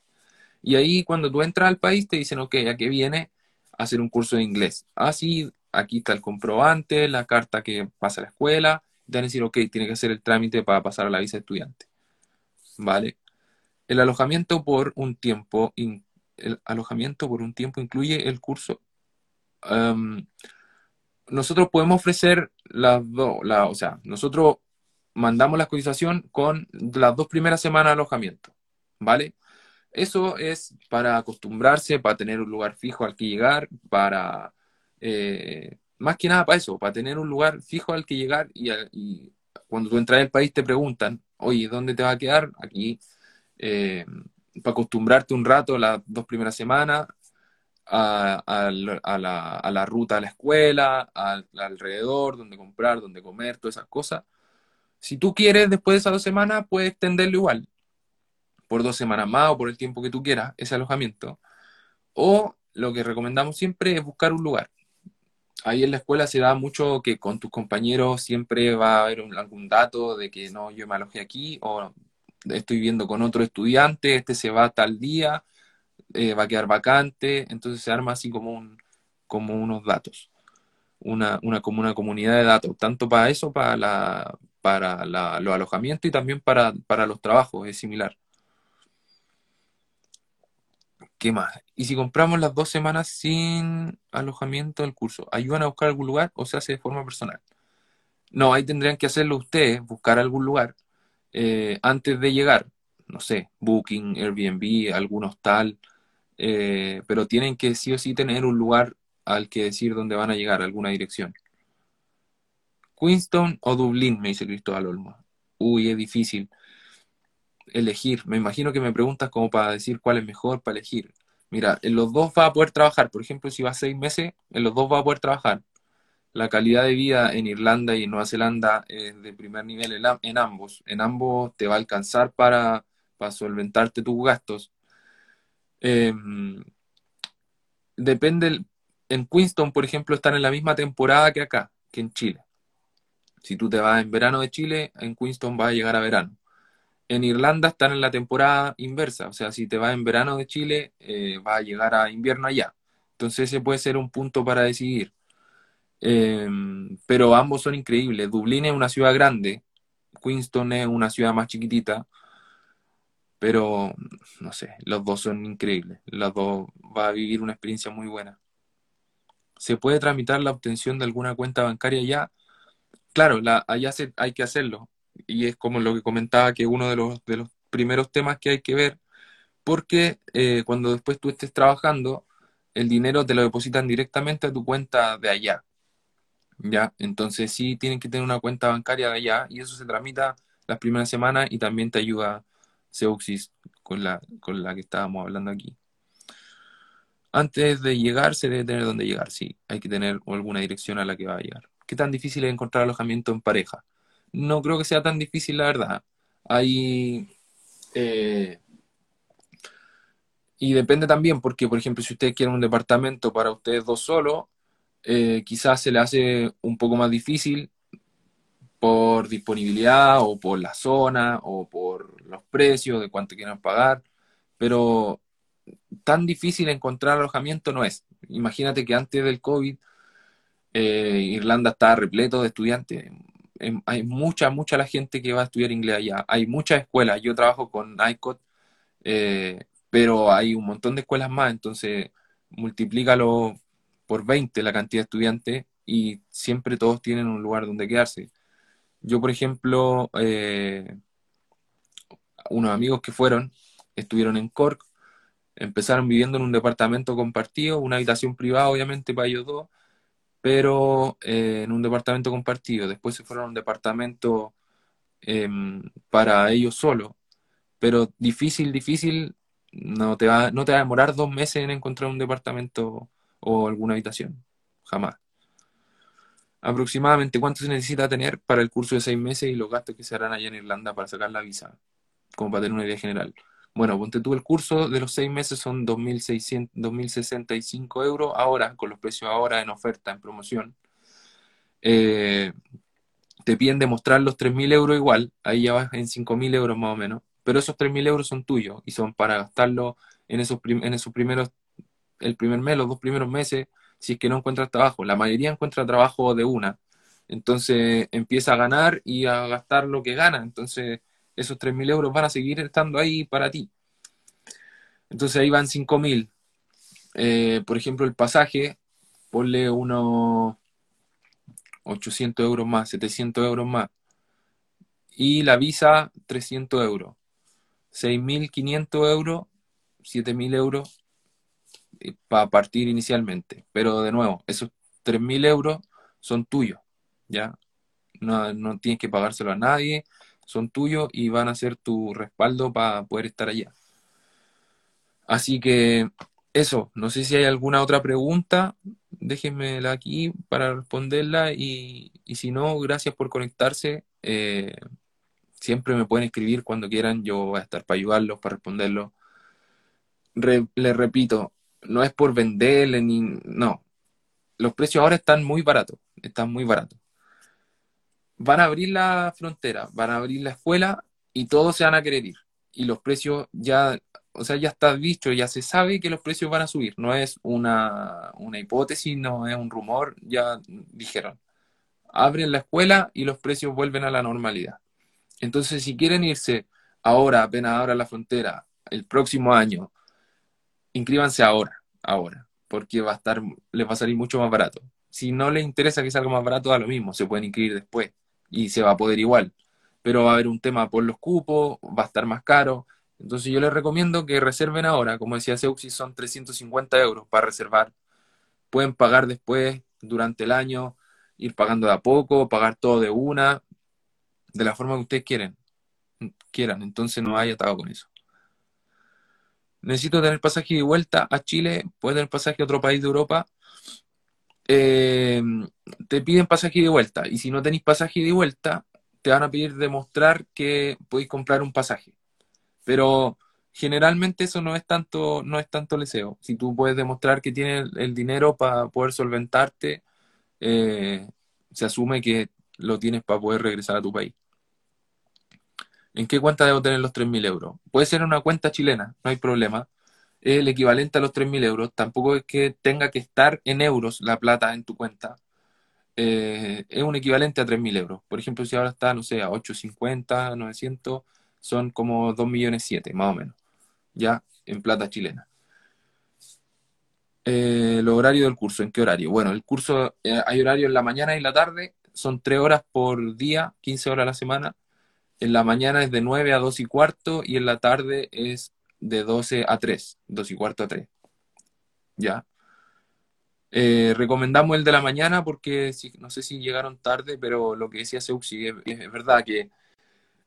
Y ahí cuando tú entras al país te dicen, ok, ¿a qué viene? A hacer un curso de inglés. Ah, sí, aquí está el comprobante, la carta que pasa a la escuela, te van a decir, ok, tiene que hacer el trámite para pasar a la visa estudiante. ¿Vale? El alojamiento por un tiempo, el alojamiento por un tiempo incluye el curso. nosotros podemos ofrecer las dos, la, o sea, nosotros mandamos la cotización con las dos primeras semanas de alojamiento, ¿vale? Eso es para acostumbrarse, para tener un lugar fijo al que llegar, para, eh, más que nada para eso, para tener un lugar fijo al que llegar y, cuando tú entras al país te preguntan, oye, ¿dónde te va a quedar? Aquí, eh, para acostumbrarte un rato las dos primeras semanas a, la, a, la, ruta a la escuela, al, alrededor, donde comprar, donde comer, todas esas cosas si tú quieres, después de esas dos semanas, puedes extenderlo igual, por dos semanas más o por el tiempo que tú quieras, ese alojamiento. O lo que recomendamos siempre es buscar un lugar. Ahí en la escuela se da mucho que con tus compañeros siempre va a haber algún dato de que no, yo me alojé aquí o estoy viendo con otro estudiante, este se va tal día, eh, va a quedar vacante, entonces se arma así como, un, como unos datos, una, una, como una comunidad de datos, tanto para eso, para, la, para los alojamientos y también para, los trabajos, es similar. ¿Qué más? Y si compramos las dos semanas sin alojamiento del curso, ¿ayudan a buscar algún lugar o se hace de forma personal? No, ahí tendrían que hacerlo ustedes, buscar algún lugar eh, antes de llegar. No sé, Booking, Airbnb, algún hostal, eh, pero tienen que sí o sí tener un lugar al que decir dónde van a llegar, alguna dirección. Queenstown o Dublín, me dice Cristóbal Olmo. Uy, es difícil elegir. Me imagino que me preguntas como para decir cuál es mejor para elegir. Mira, en los dos va a poder trabajar. Por ejemplo, si vas seis meses, en los dos va a poder trabajar. La calidad de vida en Irlanda y en Nueva Zelanda es de primer nivel en, ambos. En ambos te va a alcanzar para, solventarte tus gastos. Em, depende. En Queenstown, por ejemplo, están en la misma temporada que acá, que en Chile. Si tú te vas en verano de Chile, en Queenstown va a llegar a verano. En Irlanda están en la temporada inversa, o sea, si te vas en verano de Chile, eh, va a llegar a invierno allá. Entonces ese puede ser un punto para decidir. Em, pero ambos son increíbles. Dublín es una ciudad grande, Queenstown es una ciudad más chiquitita, pero no sé, los dos son increíbles. Los dos va a vivir una experiencia muy buena. ¿Se puede tramitar la obtención de alguna cuenta bancaria ya? Claro, la, allá se, hay que hacerlo. Y es como lo que comentaba que uno de los, primeros temas que hay que ver, porque eh, cuando después tú estés trabajando, el dinero te lo depositan directamente a tu cuenta de allá. ¿Ya? Entonces sí tienen que tener una cuenta bancaria de allá y eso se tramita las primeras semanas y también te ayuda Seuxis con la, con la que estábamos hablando aquí. Antes de llegar se debe tener dónde llegar, sí, hay que tener alguna dirección a la que va a llegar. ¿Qué tan difícil es encontrar alojamiento en pareja? No creo que sea tan difícil, la verdad. Hay... Eh, y depende también, porque por ejemplo, si ustedes quieren un departamento para ustedes dos solos, eh, quizás se le hace un poco más difícil por disponibilidad o por la zona o por los precios de cuánto quieran pagar, pero tan difícil encontrar alojamiento no es. Imagínate que antes del COVID eh, Irlanda está repleto de estudiantes. Em, hay mucha, mucha la gente que va a estudiar inglés allá. Hay muchas escuelas. Yo trabajo con ICOT, eh, pero hay un montón de escuelas más, entonces multiplícalo por 20 la cantidad de estudiantes y siempre todos tienen un lugar donde quedarse. Yo, por ejemplo, eh, unos amigos que fueron, estuvieron en Cork, empezaron viviendo en un departamento compartido, una habitación privada, obviamente, para ellos dos, pero eh, en un departamento compartido. Después se fueron a un departamento em, para ellos solos, pero difícil, difícil, no te, va, no te va a demorar dos meses en encontrar un departamento o alguna habitación, jamás. Aproximadamente cuánto se necesita tener para el curso de seis meses y los gastos que se harán allá en Irlanda para sacar la visa, como para tener una idea general. Bueno, ponte tú el curso de los seis meses son 2.600, 2.065 euros ahora, con los precios ahora en oferta, en promoción. Eh, te piden demostrar los 3.000 euros igual, ahí ya vas en 5.000 euros más o menos, pero esos 3.000 euros son tuyos y son para gastarlo en esos, en esos primeros, el primer mes, los dos primeros meses, si es que no encuentras trabajo. La mayoría encuentra trabajo de una, entonces empieza a ganar y a gastar lo que gana, entonces esos 3.000 euros van a seguir estando ahí para ti. Entonces ahí van 5.000. Eh, por ejemplo, el pasaje, ponle unos 800 euros más, 700 euros más. Y la visa, 300 euros. 6.500 euros, 7.000 euros eh, para partir inicialmente. Pero de nuevo, esos 3.000 euros son tuyos, ¿ya? No, no tienes que pagárselo a nadie, son tuyos y van a ser tu respaldo para poder estar allá. Así que eso, no sé si hay alguna otra pregunta, déjenmela aquí para responderla y, si no, gracias por conectarse. Eh, siempre me pueden escribir cuando quieran, yo voy a estar para ayudarlos, para responderlos. les repito, no es por venderle ni... No, los precios ahora están muy baratos, están muy baratos van a abrir la frontera, van a abrir la escuela y todos se van a querer ir. Y los precios ya, o sea, ya está visto, ya se sabe que los precios van a subir. No es una, una hipótesis, no es un rumor, ya dijeron. Abren la escuela y los precios vuelven a la normalidad. Entonces, si quieren irse ahora, apenas abra la frontera, el próximo año, inscríbanse ahora, ahora, porque va a estar, les va a salir mucho más barato. Si no les interesa que salga más barato, da lo mismo, se pueden inscribir después y se va a poder igual. Pero va a haber un tema por los cupos, va a estar más caro. Entonces yo les recomiendo que reserven ahora, como decía Seuxi, son 350 euros para reservar. Pueden pagar después, durante el año, ir pagando de a poco, pagar todo de una, de la forma que ustedes quieren, quieran. Entonces no hay atado con eso. Necesito tener pasaje de vuelta a Chile, puede tener pasaje a otro país de Europa. Eh, te piden pasaje de vuelta. Y si no tenéis pasaje de vuelta, te van a pedir demostrar que podéis comprar un pasaje. Pero generalmente eso no es tanto, no es tanto deseo. Si tú puedes demostrar que tienes el dinero para poder solventarte, eh, se asume que lo tienes para poder regresar a tu país. ¿En qué cuenta debo tener los 3.000 euros? Puede ser una cuenta chilena, no hay problema el equivalente a los 3.000 euros. Tampoco es que tenga que estar en euros la plata en tu cuenta. Eh, es un equivalente a 3.000 euros. Por ejemplo, si ahora está, no sé, a 850, 900, son como 2 millones 7, más o menos, ya en plata chilena. Eh, los horarios del curso, ¿en qué horario? Bueno, el curso, eh, hay horario en la mañana y en la tarde, son 3 horas por día, 15 horas a la semana. En la mañana es de 9 a 2 y cuarto y en la tarde es de 12 a 3, 2 y cuarto a 3. ¿Ya? Eh, recomendamos el de la mañana porque no sé si llegaron tarde, pero lo que decía Seuxi es, es, verdad que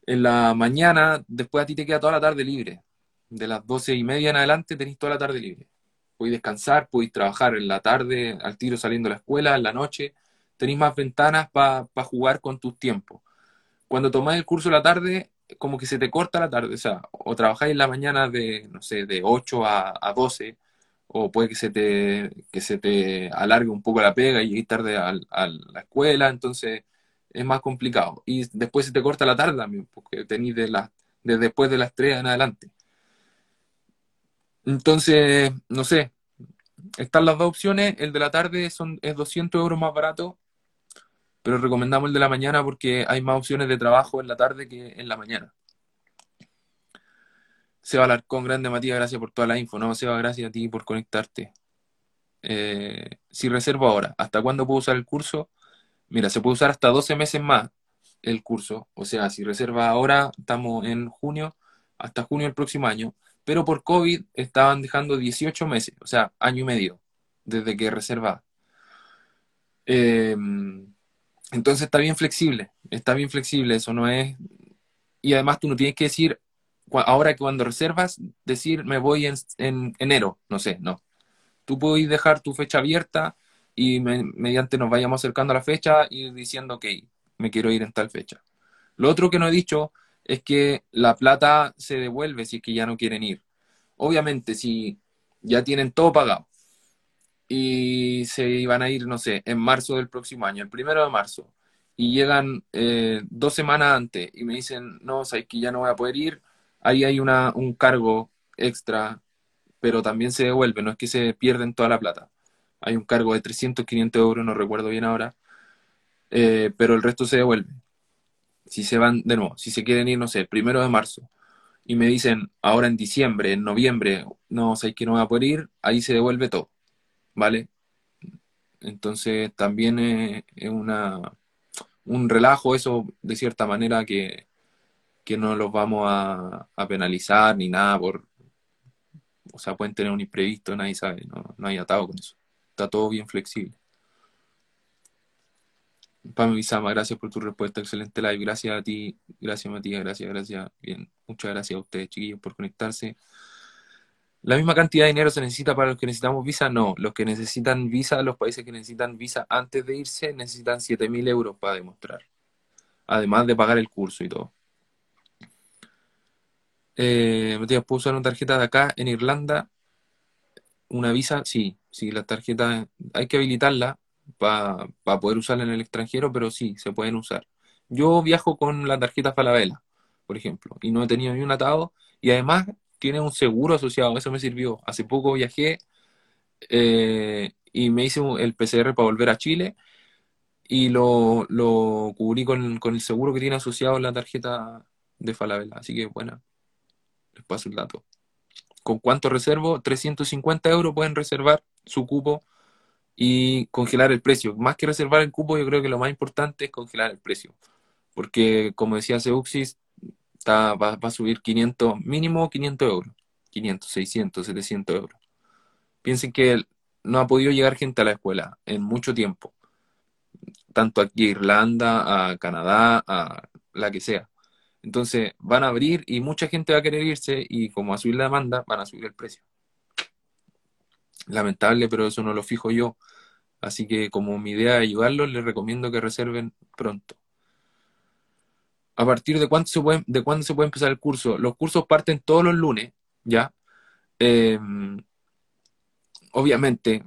en la mañana, después a ti te queda toda la tarde libre. De las 12 y media en adelante tenéis toda la tarde libre. Podéis descansar, podéis trabajar en la tarde, al tiro saliendo de la escuela, en la noche. Tenéis más ventanas para jugar con tus tiempos. Cuando tomáis el curso en la tarde, como que se te corta la tarde. O sea, o trabajáis en la mañana de, no sé, de 8 a, a 12 o puede que se te, que se te alargue un poco la pega y llegues tarde a, la escuela, entonces es más complicado. Y después se te corta la tarde también, porque tenéis de, la, de después de las 3 en adelante. Entonces, no sé, están las dos opciones, el de la tarde son, es 200 euros más barato, pero recomendamos el de la mañana porque hay más opciones de trabajo en la tarde que en la mañana. Seba Alarcón, grande Matías, gracias por toda la info. No, Seba, gracias a ti por conectarte. Eh, si reservo ahora, ¿hasta cuándo puedo usar el curso? Mira, se puede usar hasta 12 meses más el curso. O sea, si reserva ahora, estamos en junio, hasta junio del próximo año. Pero por COVID estaban dejando 18 meses, o sea, año y medio, desde que reserva. Em, entonces está bien flexible, está bien flexible, eso no es... Y además tú no tienes que decir, ahora que cuando reservas, decir me voy en, enero, no sé, no. Tú puedes dejar tu fecha abierta y mediante nos vayamos acercando a la fecha y diciendo, ok, me quiero ir en tal fecha. Lo otro que no he dicho es que la plata se devuelve si es que ya no quieren ir. Obviamente, si ya tienen todo pagado y se iban a ir, no sé, en marzo del próximo año, el primero de marzo, y llegan eh, dos semanas antes y me dicen, no, sabes que ya no voy a poder ir, ahí hay una, un cargo extra, pero también se devuelve, no es que se pierden toda la plata. Hay un cargo de 300, 500 euros, no recuerdo bien ahora, eh, pero el resto se devuelve. Si se van de nuevo, si se quieren ir, no sé, el primero de marzo, y me dicen ahora en diciembre, en noviembre, no, sé que no voy a poder ir, ahí se devuelve todo, ¿vale? Entonces también es, es una, un relajo eso, de cierta manera, que, que no los vamos a, penalizar ni nada por... O sea, pueden tener un imprevisto, nadie sabe, no, no hay atado con eso. Está todo bien flexible. Pame Bizama, gracias por tu respuesta, excelente live. Gracias a ti, gracias Matías, gracias, gracias. Bien, muchas gracias a ustedes, chiquillos, por conectarse. ¿La misma cantidad de dinero se necesita para los que necesitamos visa? No, los que necesitan visa, los países que necesitan visa antes de irse, necesitan 7.000 euros para demostrar. Además de pagar el curso y todo. Eh, ¿puedo usar una tarjeta de acá en Irlanda? ¿Una visa? Sí, sí, la tarjeta hay que habilitarla para poder usarla en el extranjero, pero sí, se pueden usar. Yo viajo con la tarjeta Falabella, por ejemplo, y no he tenido ni un atado, y además tiene un seguro asociado, eso me sirvió. Hace poco viajé eh, y me hice el PCR para volver a Chile y lo, lo cubrí con, con el seguro que tiene asociado la tarjeta de Falabella, así que bueno les paso el dato. ¿Con cuánto reservo? 350 euros pueden reservar su cupo y congelar el precio. Más que reservar el cupo, yo creo que lo más importante es congelar el precio. Porque, como decía Seuxis, va, a subir 500, mínimo 500 euros. 500, 600, 700 euros. Piensen que no ha podido llegar gente a la escuela en mucho tiempo. Tanto aquí a Irlanda, a Canadá, a la que sea. Entonces van a abrir y mucha gente va a querer irse y como a subir la demanda van a subir el precio. Lamentable, pero eso no lo fijo yo. Así que como mi idea es ayudarlos, les recomiendo que reserven pronto. ¿A partir de cuándo se puede, de cuándo se puede empezar el curso? Los cursos parten todos los lunes, ¿ya? Em, obviamente,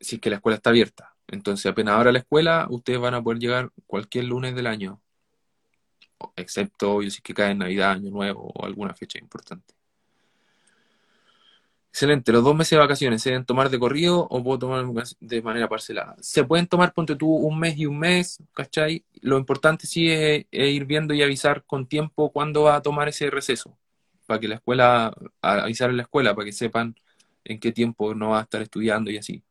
si es que la escuela está abierta. Entonces, apenas ahora la escuela, ustedes van a poder llegar cualquier lunes del año excepto yo si que cae en Navidad, Año Nuevo o alguna fecha importante. Excelente, los dos meses de vacaciones, ¿se deben tomar de corrido o puedo tomar de manera parcelada? Se pueden tomar, ponte tú, un mes y un mes, ¿cachai? Lo importante sí es, ir viendo y avisar con tiempo cuándo va a tomar ese receso, para que la escuela, avisar en la escuela, para que sepan en qué tiempo no va a estar estudiando y así.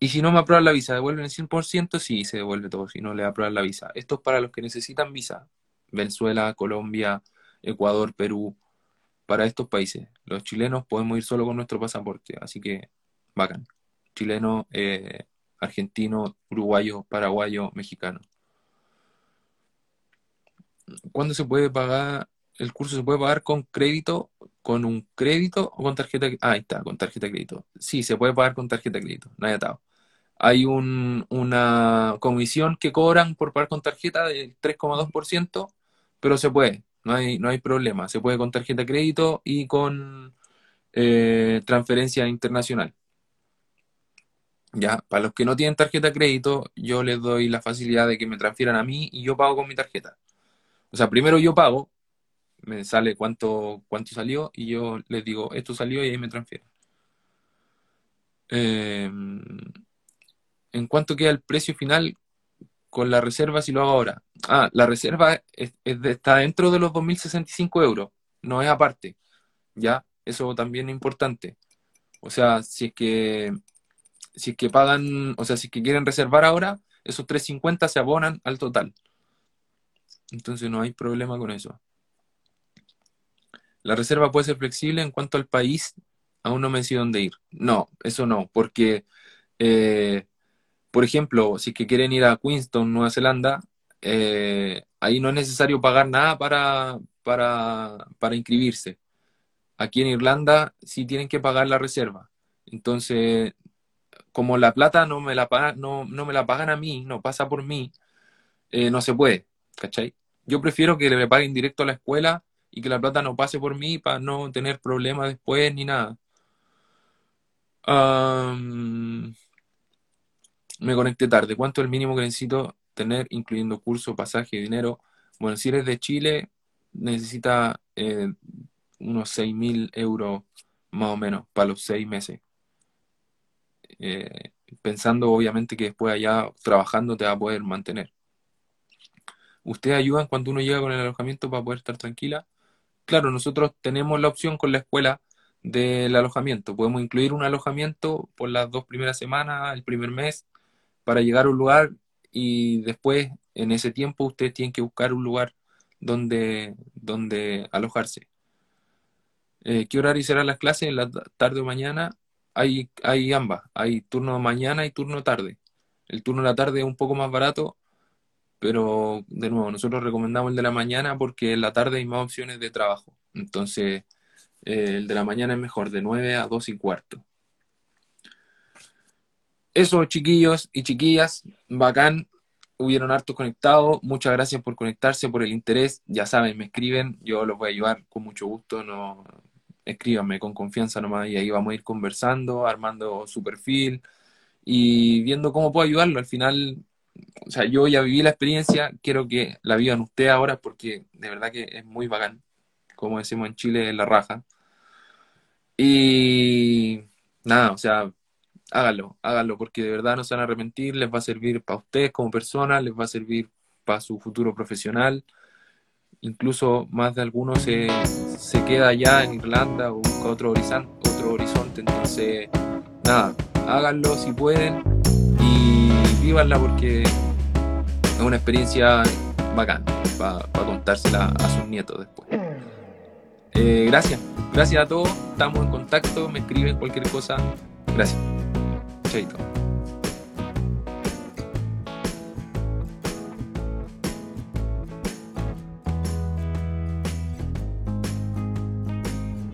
Y si no me aprueban la visa, ¿devuelven el 100%? Sí, se devuelve todo, si no le aprueban la visa. Esto es para los que necesitan visa. Venezuela, Colombia, Ecuador, Perú, para estos países. Los chilenos podemos ir solo con nuestro pasaporte, así que bacán. Chileno, eh, argentino, uruguayo, paraguayo, mexicano. ¿Cuándo se puede pagar? El curso se puede pagar con crédito, con un crédito o con tarjeta. Ah, ahí está, con tarjeta de crédito. Sí, se puede pagar con tarjeta de crédito, no hay atado. Hay una comisión que cobran por pagar con tarjeta del 3,2%, pero se puede no hay, no hay problema. Se puede con tarjeta de crédito y con eh, transferencia internacional. Ya, para los que no tienen tarjeta de crédito, yo les doy la facilidad de que me transfieran a mí y yo pago con mi tarjeta. O sea, primero yo pago, me sale cuánto, cuánto salió y yo les digo, esto salió y ahí me transfieren. Em, en cuanto queda el precio final, con la reserva si lo hago ahora. Ah, la reserva está dentro de los 2.065 euros, no es aparte. ¿Ya? Eso también es importante. O sea, si es que si es que pagan, o sea, si es que quieren reservar ahora, esos 350 se abonan al total. Entonces no hay problema con eso. La reserva puede ser flexible en cuanto al país. Aún no me decido dónde ir. No, eso no, porque eh, por ejemplo, si quieren ir a Queenstown, Nueva Zelanda, eh, ahí no es necesario pagar nada para, para, inscribirse. Aquí en Irlanda sí tienen que pagar la reserva. Entonces, como la plata no me la, no, me la pagan a mí, no pasa por mí, eh, no se puede, ¿cachai? Yo prefiero que le paguen directo a la escuela y que la plata no pase por mí para no tener problemas después ni nada. Me conecté tarde. ¿Cuánto es el mínimo que necesito tener, incluyendo curso, pasaje, dinero? Bueno, si eres de Chile, necesita eh, unos 6.000 euros más o menos para los seis meses. Eh, pensando obviamente que después allá trabajando te va a poder mantener. ¿Ustedes ayudan cuando uno llega con el alojamiento para poder estar tranquila? Claro, nosotros tenemos la opción con la escuela del alojamiento. Podemos incluir un alojamiento por las dos primeras semanas, el primer mes, para llegar a un lugar y después en ese tiempo usted tiene que buscar un lugar donde, donde alojarse. Eh, ¿Qué horario serán las clases? ¿En la tarde o mañana? Hay, hay ambas, hay turno mañana y turno tarde. El turno de la tarde es un poco más barato, pero de nuevo, nosotros recomendamos el de la mañana porque en la tarde hay más opciones de trabajo. Entonces, eh, el de la mañana es mejor, de 9 a 2 y cuarto. Eso, chiquillos y chiquillas, bacán. Hubieron hartos conectados. Muchas gracias por conectarse, por el interés. Ya saben, me escriben. Yo los voy a ayudar con mucho gusto. No, escríbanme con confianza nomás y ahí vamos a ir conversando, armando su perfil y viendo cómo puedo ayudarlo. Al final, o sea, yo ya viví la experiencia, quiero que la vivan ustedes ahora porque de verdad que es muy bacán. Como decimos en Chile, la raja. Y nada, o sea, háganlo, háganlo, porque de verdad no se van a arrepentir, les va a servir para ustedes como personas, les va a servir para su futuro profesional. Incluso más de algunos se, se queda allá en Irlanda o busca otro horizonte, otro horizonte. Entonces, nada, háganlo si pueden y vívanla porque es una experiencia bacán para contársela a sus nietos después. Eh, gracias, gracias a todos, estamos en contacto, me escriben cualquier cosa. Gracias. 这个